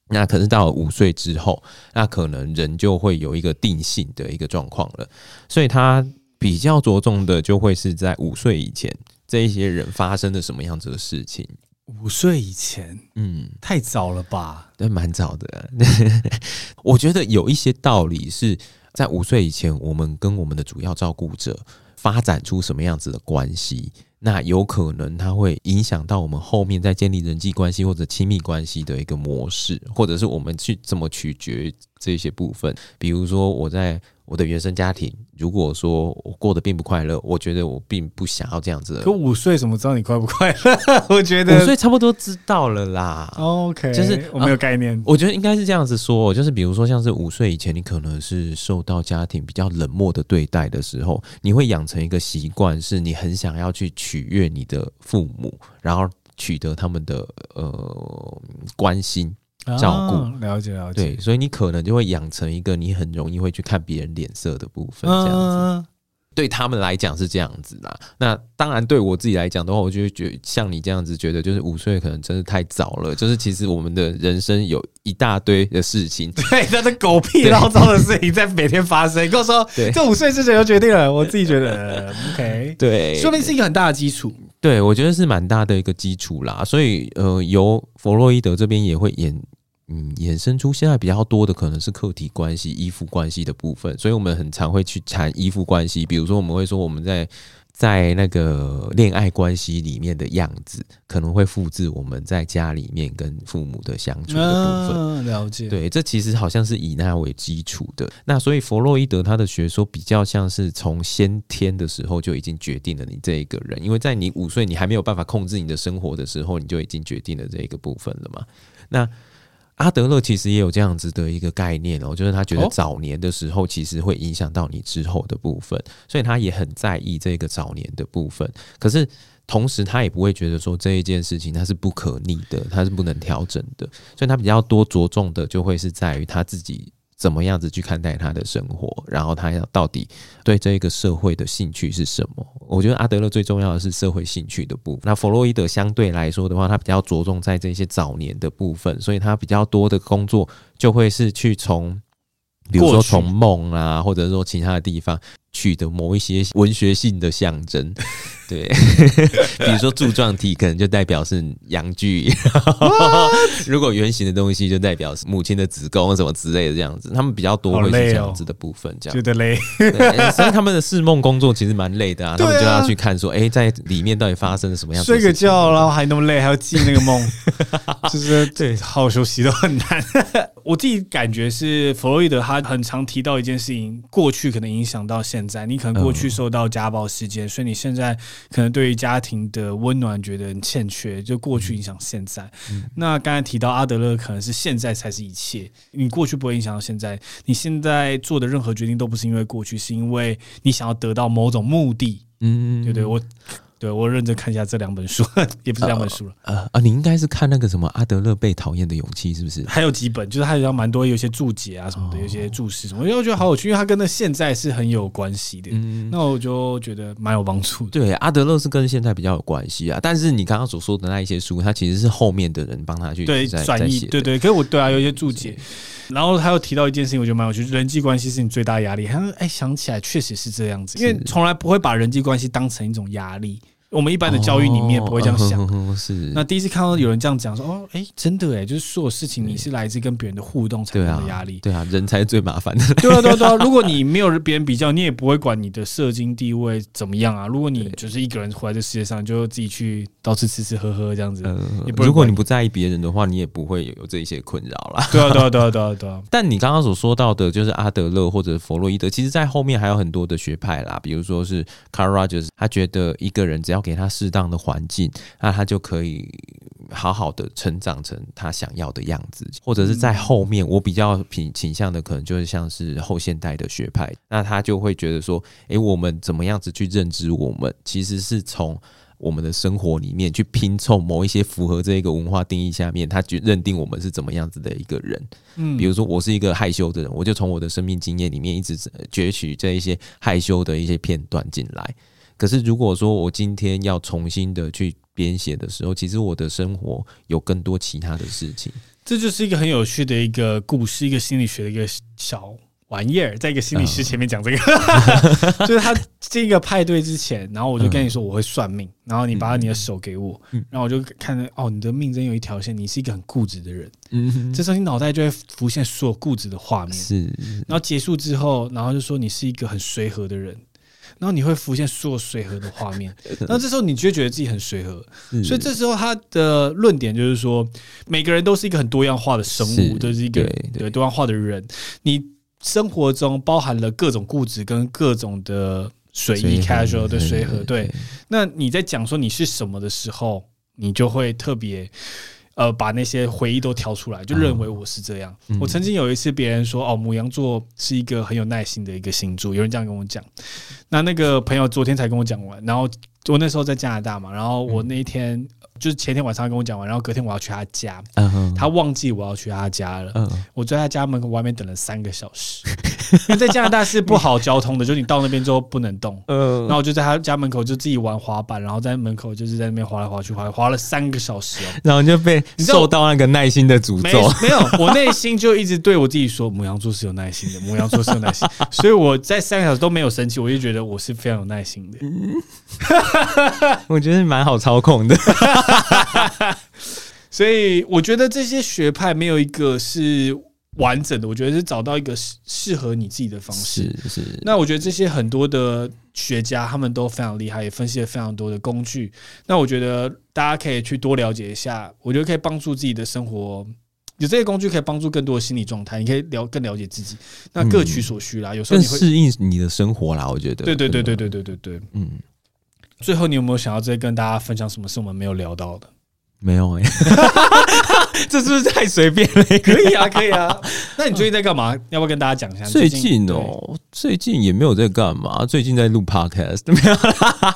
那可是到了五岁之后，那可能人就会有一个定性的一个状况了，所以他比较着重的就会是在五岁以前这一些人发生的什么样子的事情。五岁以前，嗯，太早了吧？对，蛮早的。我觉得有一些道理是在五岁以前，我们跟我们的主要照顾者发展出什么样子的关系。那有可能它会影响到我们后面在建立人际关系或者亲密关系的一个模式，或者是我们去怎么取决这些部分。比如说我在我的原生家庭，如果说我过得并不快乐，我觉得我并不想要这样子。可五岁怎么知道你快不快乐？我觉得五岁差不多知道了啦。OK，就是我没有概念。我觉得应该是这样子说，就是比如说像是五岁以前，你可能是受到家庭比较冷漠的对待的时候，你会养成一个习惯，是你很想要去取悦你的父母，然后取得他们的呃关心。照顾、啊，了解了解，对，所以你可能就会养成一个你很容易会去看别人脸色的部分，这样子。啊、对他们来讲是这样子啦。那当然对我自己来讲的话，我就会觉得像你这样子觉得，就是五岁可能真的太早了。就是其实我们的人生有一大堆的事情，对，那的狗屁唠叨的事情在每天发生。你跟我说，这五岁之前就决定了，我自己觉得 OK，对，说明是一个很大的基础。对，我觉得是蛮大的一个基础啦。所以呃，由弗洛伊德这边也会演。嗯，衍生出现在比较多的可能是客体关系、依附关系的部分，所以我们很常会去谈依附关系。比如说，我们会说我们在在那个恋爱关系里面的样子，可能会复制我们在家里面跟父母的相处的部分。了解。对，这其实好像是以那为基础的。那所以弗洛伊德他的学说比较像是从先天的时候就已经决定了你这一个人，因为在你五岁你还没有办法控制你的生活的时候，你就已经决定了这一个部分了嘛。那阿德勒其实也有这样子的一个概念哦，就是他觉得早年的时候其实会影响到你之后的部分，所以他也很在意这个早年的部分。可是同时他也不会觉得说这一件事情它是不可逆的，它是不能调整的，所以他比较多着重的就会是在于他自己。怎么样子去看待他的生活？然后他要到底对这个社会的兴趣是什么？我觉得阿德勒最重要的是社会兴趣的部分。那弗洛伊德相对来说的话，他比较着重在这些早年的部分，所以他比较多的工作就会是去从，比如说从梦啊，或者说其他的地方取得某一些文学性的象征。对，比如说柱状体可能就代表是阳具，如果圆形的东西就代表是母亲的子宫什么之类的这样子，他们比较多会是这样子的部分，这样、哦、觉得累。对，所以他们的释梦工作其实蛮累的啊，他们 就要去看说，哎、欸，在里面到底发生了什么样子？睡个觉，然后还那么累，还要记那个梦，就是对，好好休息都很难。我自己感觉是弗洛伊德，他很常提到一件事情，过去可能影响到现在，你可能过去受到家暴事件，所以你现在。可能对于家庭的温暖觉得很欠缺，就过去影响现在。嗯、那刚才提到阿德勒，可能是现在才是一切。你过去不会影响到现在，你现在做的任何决定都不是因为过去，是因为你想要得到某种目的。嗯，对对，我。对，我认真看一下这两本书，也不是两本书了。呃啊、呃，你应该是看那个什么阿德勒被讨厌的勇气，是不是？还有几本，就是还有蛮多，有些注解啊什么的，有些注释什么，因为我觉得好有趣，因为它跟那现在是很有关系的。嗯，那我就觉得蛮有帮助的。对，阿德勒是跟现在比较有关系啊。但是你刚刚所说的那一些书，它其实是后面的人帮他去对转译，对对。可是我对啊，有一些注解。然后他又提到一件事情，我觉得蛮有趣，人际关系是你最大压力。他说：“哎，想起来确实是这样子，因为从来不会把人际关系当成一种压力。”我们一般的教育里面不会这样想，哦嗯、是。那第一次看到有人这样讲说，哦，哎、欸，真的哎，就是所有事情你是来自跟别人的互动产生的压力，对啊，对啊，人才是最麻烦的。对啊，对啊，对啊。如果你没有别人比较，你也不会管你的社经地位怎么样啊。如果你就是一个人活在这世界上，就自己去到处吃吃喝喝这样子。嗯、如果你不在意别人的话，你也不会有这一些困扰啦。对啊，对啊，对啊，对啊，对啊。但你刚刚所说到的，就是阿德勒或者弗洛伊德，其实在后面还有很多的学派啦，比如说是 Carl Rogers，他觉得一个人只要给他适当的环境，那他就可以好好的成长成他想要的样子，或者是在后面，我比较倾倾向的可能就是像是后现代的学派，那他就会觉得说，诶，我们怎么样子去认知我们，其实是从我们的生活里面去拼凑某一些符合这个文化定义下面，他就认定我们是怎么样子的一个人。嗯，比如说我是一个害羞的人，我就从我的生命经验里面一直攫取这一些害羞的一些片段进来。可是，如果说我今天要重新的去编写的时候，其实我的生活有更多其他的事情。这就是一个很有趣的一个故事，一个心理学的一个小玩意儿，在一个心理师前面讲这个，嗯、就是他这个派对之前，然后我就跟你说我会算命，然后你把你的手给我，然后我就看着哦，你的命真有一条线，你是一个很固执的人。嗯，这时候你脑袋就会浮现所有固执的画面。是，然后结束之后，然后就说你是一个很随和的人。然后你会浮现所有随和的画面，然后这时候你就会觉得自己很随和，所以这时候他的论点就是说，每个人都是一个很多样化的生物，都是一个对多样化的人。你生活中包含了各种固执跟各种的随意 casual 的随和，对。那你在讲说你是什么的时候，你就会特别。呃，把那些回忆都挑出来，就认为我是这样。嗯、我曾经有一次，别人说哦，母羊座是一个很有耐心的一个星座，有人这样跟我讲。那那个朋友昨天才跟我讲完，然后我那时候在加拿大嘛，然后我那一天。嗯就是前天晚上跟我讲完，然后隔天我要去他家，他忘记我要去他家了。我在他家门口外面等了三个小时，因为在加拿大是不好交通的，就你到那边之后不能动。然后我就在他家门口就自己玩滑板，然后在门口就是在那边滑来滑去，滑滑了三个小时哦。然后就被受到那个耐心的诅咒。没有，我内心就一直对我自己说，母羊座是有耐心的，母羊座是有耐心，所以我在三个小时都没有生气，我就觉得我是非常有耐心的。我觉得蛮好操控的。所以我觉得这些学派没有一个是完整的，我觉得是找到一个适适合你自己的方式。是是。那我觉得这些很多的学家他们都非常厉害，也分析了非常多的工具。那我觉得大家可以去多了解一下，我觉得可以帮助自己的生活。有这些工具可以帮助更多的心理状态，你可以了更了解自己。那各取所需啦，有时候你会适应你的生活啦。我觉得，对对对对对对对对，嗯。最后，你有没有想要再跟大家分享什么是我们没有聊到的？没有哎、欸，这是不是太随便了？可以啊，可以啊。那你最近在干嘛？要不要跟大家讲一下？最近哦，最近也没有在干嘛，最近在录 podcast，没有啦。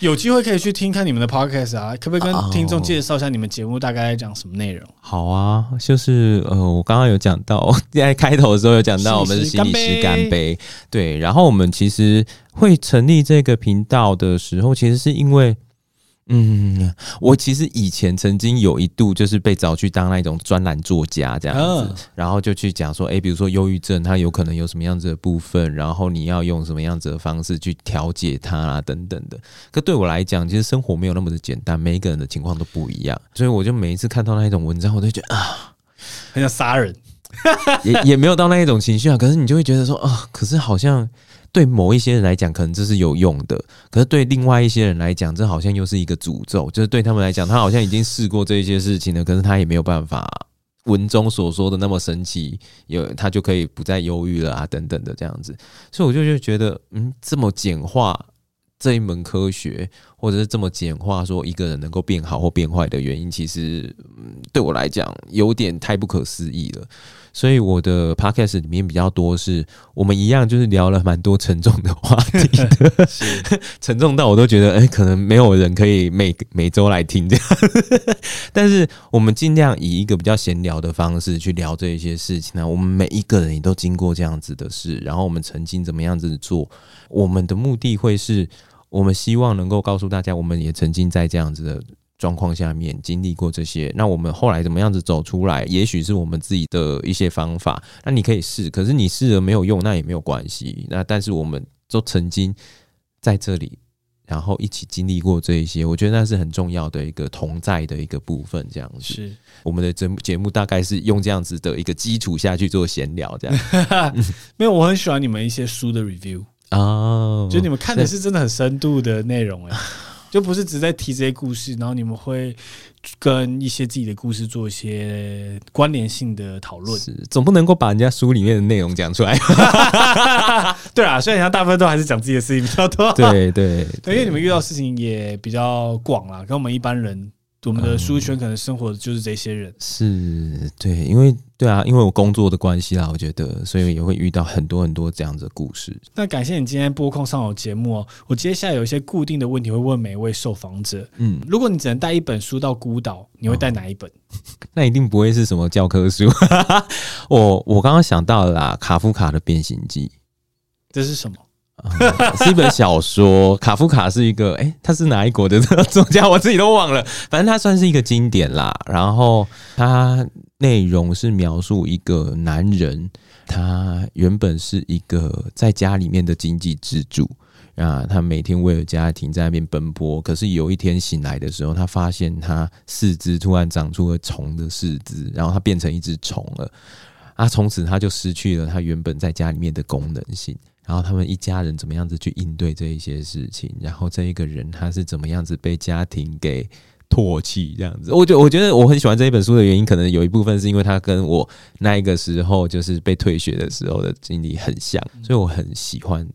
有机会可以去听看你们的 podcast 啊，可不可以跟听众介绍一下你们节目大概在讲什么内容？好啊，就是呃，我刚刚有讲到，在开头的时候有讲到，我们是心理师干杯，对。然后我们其实会成立这个频道的时候，其实是因为。嗯，我其实以前曾经有一度就是被找去当那种专栏作家这样子，哦、然后就去讲说，哎，比如说忧郁症，它有可能有什么样子的部分，然后你要用什么样子的方式去调节它啊，等等的。可对我来讲，其实生活没有那么的简单，每一个人的情况都不一样，所以我就每一次看到那一种文章，我都觉得啊，很想杀人，也也没有到那一种情绪啊。可是你就会觉得说，啊，可是好像。对某一些人来讲，可能这是有用的；可是对另外一些人来讲，这好像又是一个诅咒。就是对他们来讲，他好像已经试过这些事情了，可是他也没有办法文中所说的那么神奇，有他就可以不再忧郁了啊，等等的这样子。所以我就就觉得，嗯，这么简化这一门科学，或者是这么简化说一个人能够变好或变坏的原因，其实，嗯，对我来讲有点太不可思议了。所以我的 podcast 里面比较多是我们一样，就是聊了蛮多沉重的话题的，沉重到我都觉得，哎、欸，可能没有人可以每每周来听这样。但是我们尽量以一个比较闲聊的方式去聊这一些事情呢。我们每一个人也都经过这样子的事，然后我们曾经怎么样子做，我们的目的会是我们希望能够告诉大家，我们也曾经在这样子的。状况下面经历过这些，那我们后来怎么样子走出来？也许是我们自己的一些方法。那你可以试，可是你试了没有用，那也没有关系。那但是我们都曾经在这里，然后一起经历过这一些，我觉得那是很重要的一个同在的一个部分。这样子，是我们的节目节目大概是用这样子的一个基础下去做闲聊，这样。没有，我很喜欢你们一些书的 review 啊，就你们看的是真的很深度的内容哎。就不是只在提这些故事，然后你们会跟一些自己的故事做一些关联性的讨论。是，总不能够把人家书里面的内容讲出来。对啊，虽然他大部分都还是讲自己的事情比较多。对对 对，因为你们遇到事情也比较广啦，跟我们一般人。我们的书圈可能生活的就是这些人，嗯、是对，因为对啊，因为我工作的关系啦，我觉得，所以也会遇到很多很多这样子的故事。那感谢你今天播控上我节目哦。我接下来有一些固定的问题会问每一位受访者。嗯，如果你只能带一本书到孤岛，你会带哪一本？哦、那一定不会是什么教科书。我我刚刚想到了啦，卡夫卡的《变形记》，这是什么？是一本小说，卡夫卡是一个，哎、他是哪一国的作家？我自己都忘了。反正他算是一个经典啦。然后他内容是描述一个男人，他原本是一个在家里面的经济支柱啊，他每天为了家庭在那边奔波。可是有一天醒来的时候，他发现他四肢突然长出了虫的四肢，然后他变成一只虫了。啊，从此他就失去了他原本在家里面的功能性。然后他们一家人怎么样子去应对这一些事情？然后这一个人他是怎么样子被家庭给唾弃？这样子，我觉我觉得我很喜欢这一本书的原因，可能有一部分是因为他跟我那一个时候就是被退学的时候的经历很像，所以我很喜欢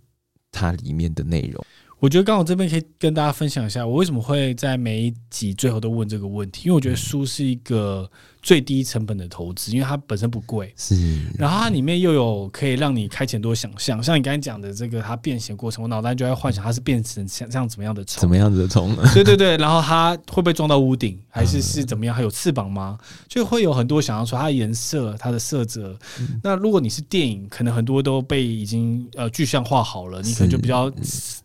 它里面的内容。我觉得刚好这边可以跟大家分享一下，我为什么会在每一集最后都问这个问题，因为我觉得书是一个。最低成本的投资，因为它本身不贵，是。然后它里面又有可以让你开启很多想象，像你刚才讲的这个它变形过程，我脑袋就在幻想它是变成像这样怎么样的虫，怎么样子的虫？对对对。然后它会不会撞到屋顶，还是是怎么样？还有翅膀吗？就会有很多想象出它的颜色、它的色泽。嗯、那如果你是电影，可能很多都被已经呃具象化好了，你可能就比较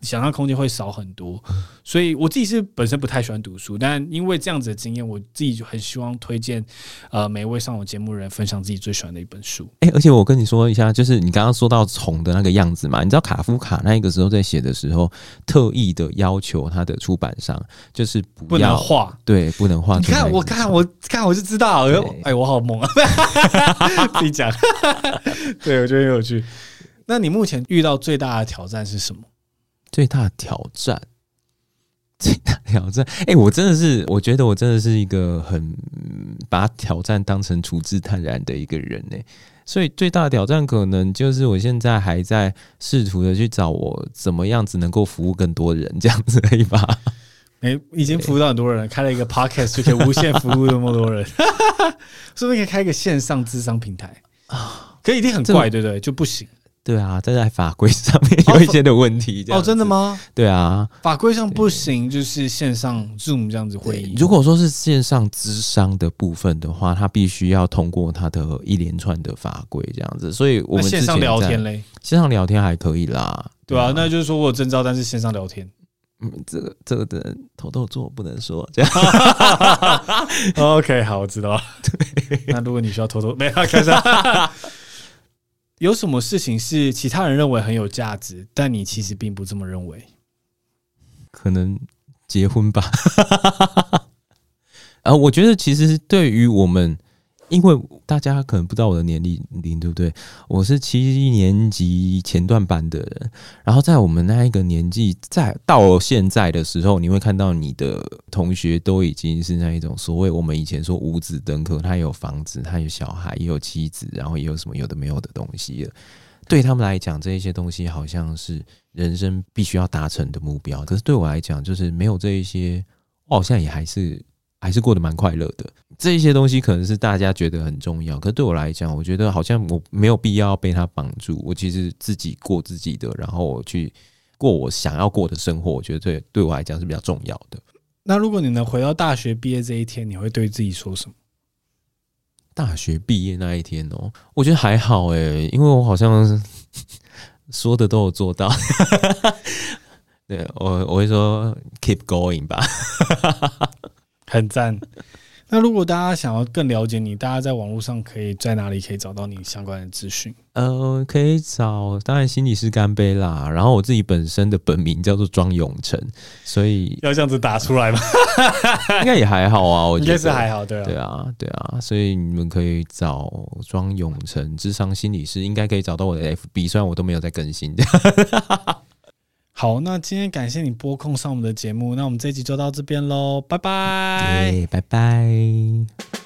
想象空间会少很多。所以我自己是本身不太喜欢读书，但因为这样子的经验，我自己就很希望推荐。呃，每一位上我节目的人分享自己最喜欢的一本书。哎、欸，而且我跟你说一下，就是你刚刚说到虫的那个样子嘛，你知道卡夫卡那个时候在写的时候，特意的要求他的出版商就是不要画，对，不能画。你看，我看，我看，我就知道。哎我好懵啊！自己讲讲，对我觉得很有趣。那你目前遇到最大的挑战是什么？最大的挑战。最大挑战，哎、欸，我真的是，我觉得我真的是一个很把挑战当成处之泰然的一个人呢。所以最大的挑战可能就是我现在还在试图的去找我怎么样子能够服务更多人这样子而已吧。哎、欸，已经服务到很多人，了开了一个 podcast 就可以无限服务那么多人，是不是可以开一个线上智商平台啊？可以一定很怪，对不对？就不行。对啊，在在法规上面有一些的问题。哦，真的吗？对啊，法规上不行，就是线上 Zoom 这样子会议。如果说是线上咨商的部分的话，它必须要通过它的一连串的法规这样子。所以我们线上聊天嘞，线上聊天还可以啦。对啊，那就是说我有证照，但是线上聊天嗯，这个这个的偷偷做不能说这样。OK，好，我知道。对，那如果你需要偷偷，没有开始。有什么事情是其他人认为很有价值，但你其实并不这么认为？可能结婚吧。啊，我觉得其实对于我们。因为大家可能不知道我的年龄，对不对？我是七一年级前段班的人，然后在我们那一个年纪，在到现在的时候，你会看到你的同学都已经是那一种所谓我们以前说五子登科，他有房子，他有小孩，也有妻子，然后也有什么有的没有的东西了。对他们来讲，这一些东西好像是人生必须要达成的目标。可是对我来讲，就是没有这一些，我好像也还是。还是过得蛮快乐的，这一些东西可能是大家觉得很重要，可是对我来讲，我觉得好像我没有必要被他绑住。我其实自己过自己的，然后我去过我想要过的生活，我觉得对对我来讲是比较重要的。那如果你能回到大学毕业这一天，你会对自己说什么？大学毕业那一天哦，我觉得还好诶，因为我好像 说的都有做到。对我我会说 keep going 吧。很赞。那如果大家想要更了解你，大家在网络上可以在哪里可以找到你相关的资讯？呃，可以找，当然心理师干杯啦。然后我自己本身的本名叫做庄永成，所以要这样子打出来吗？应该也还好啊，我觉得应该是还好，对啊，对啊，对啊。所以你们可以找庄永成智商心理师，应该可以找到我的 FB，虽然我都没有在更新的。好，那今天感谢你播控上我们的节目，那我们这一集就到这边喽，拜拜，拜拜。